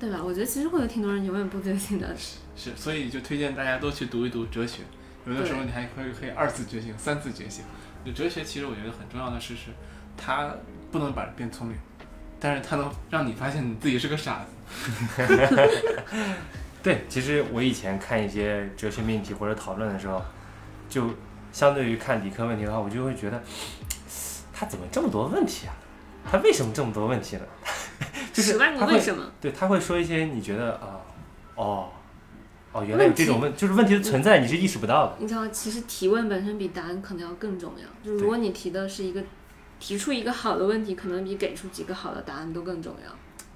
对吧？我觉得其实会有挺多人永远不觉醒的。是，所以就推荐大家都去读一读哲学，有的时候你还可以可以二次觉醒、三次觉醒。就哲学其实我觉得很重要的是，是它不能把人变聪明，但是它能让你发现你自己是个傻子。对，其实我以前看一些哲学命题或者讨论的时候，就。相对于看理科问题的话，我就会觉得他怎么这么多问题啊？他为什么这么多问题呢？就是他为什么？对他会说一些你觉得啊，哦，哦，原来有这种问，就是问题的存在，你是意识不到的。你知道，其实提问本身比答案可能要更重要。就是如果你提的是一个提出一个好的问题，可能比给出几个好的答案都更重要。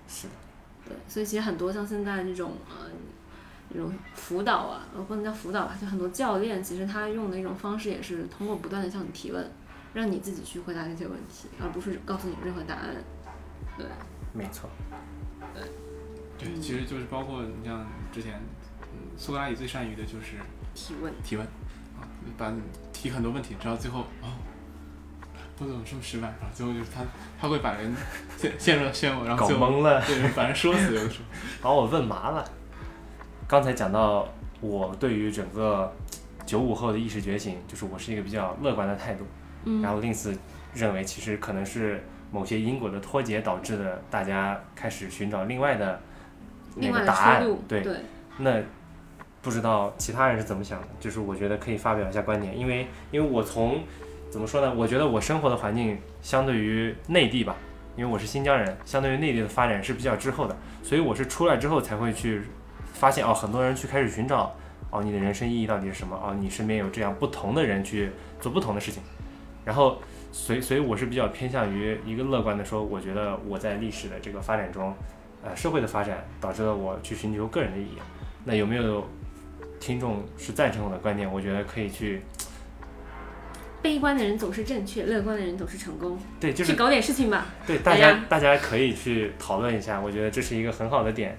是的，对，所以其实很多像现在这种呃。那种辅导啊，呃，不能叫辅导吧，就很多教练，其实他用的一种方式也是通过不断的向你提问，让你自己去回答这些问题，而不是告诉你任何答案。对，没错。对，对，其实就是包括你像之前，苏格拉底最善于的就是提问，提问，啊，把你提很多问题，直到最后，哦，我怎么这么失败？然后最后就是他，他会把人陷陷入漩涡，然后搞懵了，对，把人说死，有的时候把我问麻了。刚才讲到我对于整个九五后的意识觉醒，就是我是一个比较乐观的态度。嗯。然后令斯认为，其实可能是某些因果的脱节导致的，大家开始寻找另外的那个答案。对。那不知道其他人是怎么想的？就是我觉得可以发表一下观点，因为因为我从怎么说呢？我觉得我生活的环境相对于内地吧，因为我是新疆人，相对于内地的发展是比较滞后的，所以我是出来之后才会去。发现哦，很多人去开始寻找哦，你的人生意义到底是什么？哦，你身边有这样不同的人去做不同的事情，然后，所以，所以我是比较偏向于一个乐观的说，我觉得我在历史的这个发展中，呃，社会的发展导致了我去寻求个人的意义。那有没有听众是赞成我的观点？我觉得可以去。悲观的人总是正确，乐观的人总是成功。对，就是去搞点事情吧。对，大家大家可以去讨论一下，我觉得这是一个很好的点。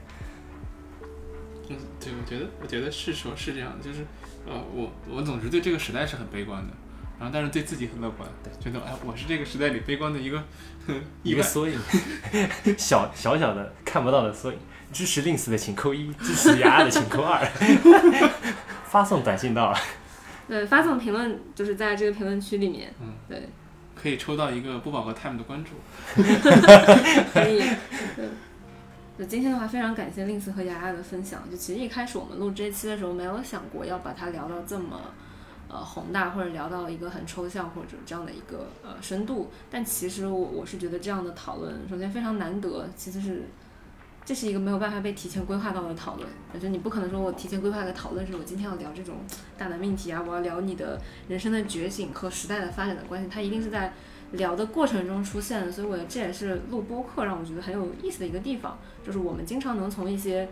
嗯，对，我觉得，我觉得是说，是这样的，就是，呃，我我总是对这个时代是很悲观的，然后但是对自己很乐观，觉得哎，我是这个时代里悲观的一个一个缩影，小小小的看不到的缩影。支持令死的请扣一，支持牙牙的请扣二。发送短信到。对，发送评论就是在这个评论区里面。嗯，对，可以抽到一个不饱和 time 的关注。可以。对就今天的话，非常感谢令斯和雅雅的分享。就其实一开始我们录这期的时候，没有想过要把它聊到这么，呃宏大，或者聊到一个很抽象或者这样的一个呃深度。但其实我我是觉得这样的讨论，首先非常难得，其次是这是一个没有办法被提前规划到的讨论。我觉得你不可能说我提前规划个讨论是我今天要聊这种大的命题啊，我要聊你的人生的觉醒和时代的发展的关系，它一定是在。聊的过程中出现的，所以我这也是录播课让我觉得很有意思的一个地方，就是我们经常能从一些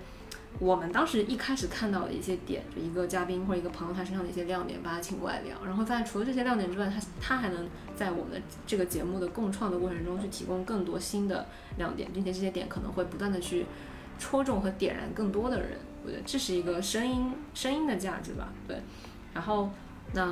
我们当时一开始看到的一些点，就一个嘉宾或者一个朋友他身上的一些亮点，把他请过来聊，然后发现除了这些亮点之外，他他还能在我们的这个节目的共创的过程中去提供更多新的亮点，并且这些点可能会不断的去戳中和点燃更多的人，我觉得这是一个声音声音的价值吧，对，然后那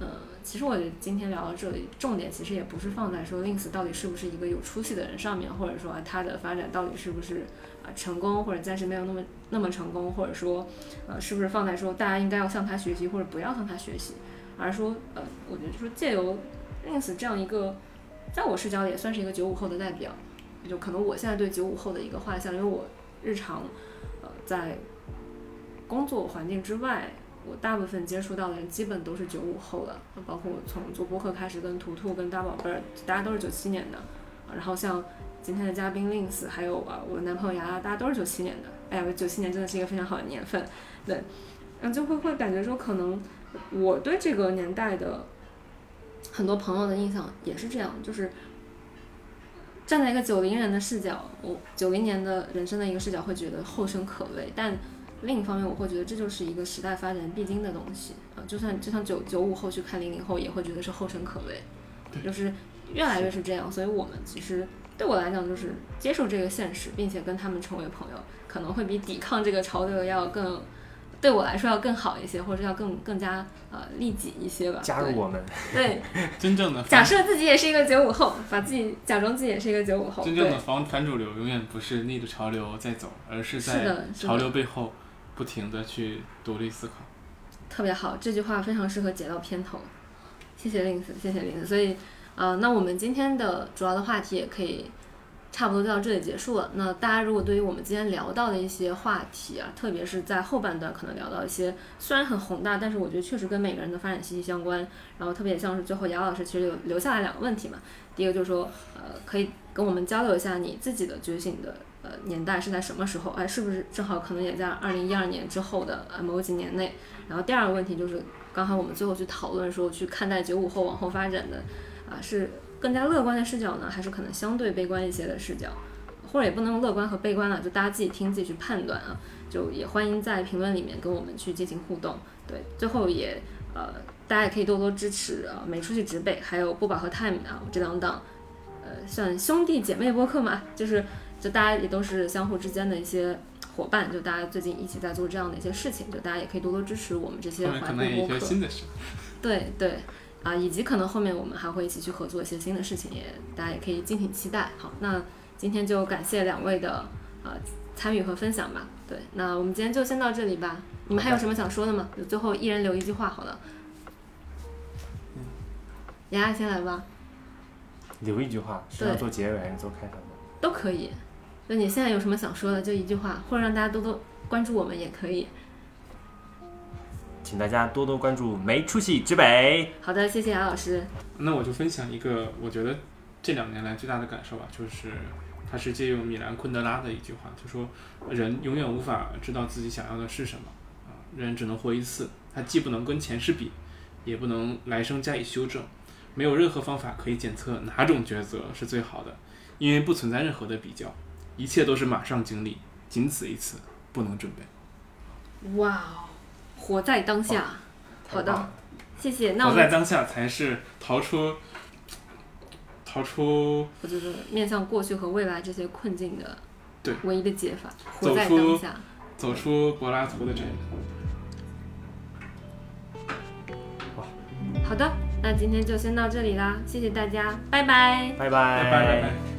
呃。其实我觉得今天聊到这里，重点其实也不是放在说 Links 到底是不是一个有出息的人上面，或者说他的发展到底是不是啊成功，或者暂时没有那么那么成功，或者说呃是不是放在说大家应该要向他学习或者不要向他学习，而说呃我觉得说借由 ins 这样一个，在我视角里也算是一个九五后的代表，就可能我现在对九五后的一个画像，因为我日常呃在工作环境之外。我大部分接触到的人基本都是九五后的，包括我从做播客开始，跟图图、跟大宝贝儿，大家都是九七年的。然后像今天的嘉宾 Links，还有啊我的男朋友牙牙，大家都是九七年的。哎呀，九七年真的是一个非常好的年份，对。然后就会会感觉说，可能我对这个年代的很多朋友的印象也是这样，就是站在一个九零人的视角，我九零年的人生的一个视角，会觉得后生可畏，但。另一方面，我会觉得这就是一个时代发展必经的东西啊，就算就像九九五后去看零零后，也会觉得是后生可畏，就是越来越是这样。所以我们其实对我来讲，就是接受这个现实，并且跟他们成为朋友，可能会比抵抗这个潮流要更，对我来说要更好一些，或者要更更加呃利己一些吧。加入我们，对，真正的假设自己也是一个九五后，把自己假装自己也是一个九五后。真正的反反主流永远不是逆着潮流在走，而是在潮流背后。不停的去独立思考，特别好，这句话非常适合解到片头。谢谢 Links，谢谢 Links。所以，呃，那我们今天的主要的话题也可以差不多就到这里结束了。那大家如果对于我们今天聊到的一些话题啊，特别是在后半段可能聊到一些虽然很宏大，但是我觉得确实跟每个人的发展息息相关。然后特别像是最后姚老师其实有留下来两个问题嘛，第一个就是说，呃，可以跟我们交流一下你自己的觉醒的。呃，年代是在什么时候？哎，是不是正好可能也在二零一二年之后的某几年内？然后第二个问题就是，刚才我们最后去讨论说，去看待九五后往后发展的，啊，是更加乐观的视角呢，还是可能相对悲观一些的视角？或者也不能乐观和悲观了，就大家自己听自己去判断啊。就也欢迎在评论里面跟我们去进行互动。对，最后也呃，大家也可以多多支持啊，没出去直北，还有不饱和 time 啊这两档，呃，算兄弟姐妹播客嘛，就是。就大家也都是相互之间的一些伙伴，就大家最近一起在做这样的一些事情，就大家也可以多多支持我们这些怀抱播客。对对啊，以及可能后面我们还会一起去合作一些新的事情，也大家也可以敬请期待。好，那今天就感谢两位的呃参与和分享吧。对，那我们今天就先到这里吧。你们还有什么想说的吗？就最后一人留一句话好了。嗯，雅雅先来吧。留一句话是要做结尾还是做开头？都可以。那你现在有什么想说的？就一句话，或者让大家多多关注我们也可以。请大家多多关注没出息之北。好的，谢谢杨老师。那我就分享一个我觉得这两年来最大的感受吧，就是他是借用米兰昆德拉的一句话，就说人永远无法知道自己想要的是什么啊，人只能活一次，他既不能跟前世比，也不能来生加以修正，没有任何方法可以检测哪种抉择是最好的，因为不存在任何的比较。一切都是马上经历，仅此一次，不能准备。哇哦，活在当下。好的，谢谢。那活在当下才是逃出逃出，就是面向过去和未来这些困境的对唯一的解法。活在当下走出柏拉图的这一好，好的，那今天就先到这里啦，谢谢大家，拜拜，拜拜，拜拜，拜拜。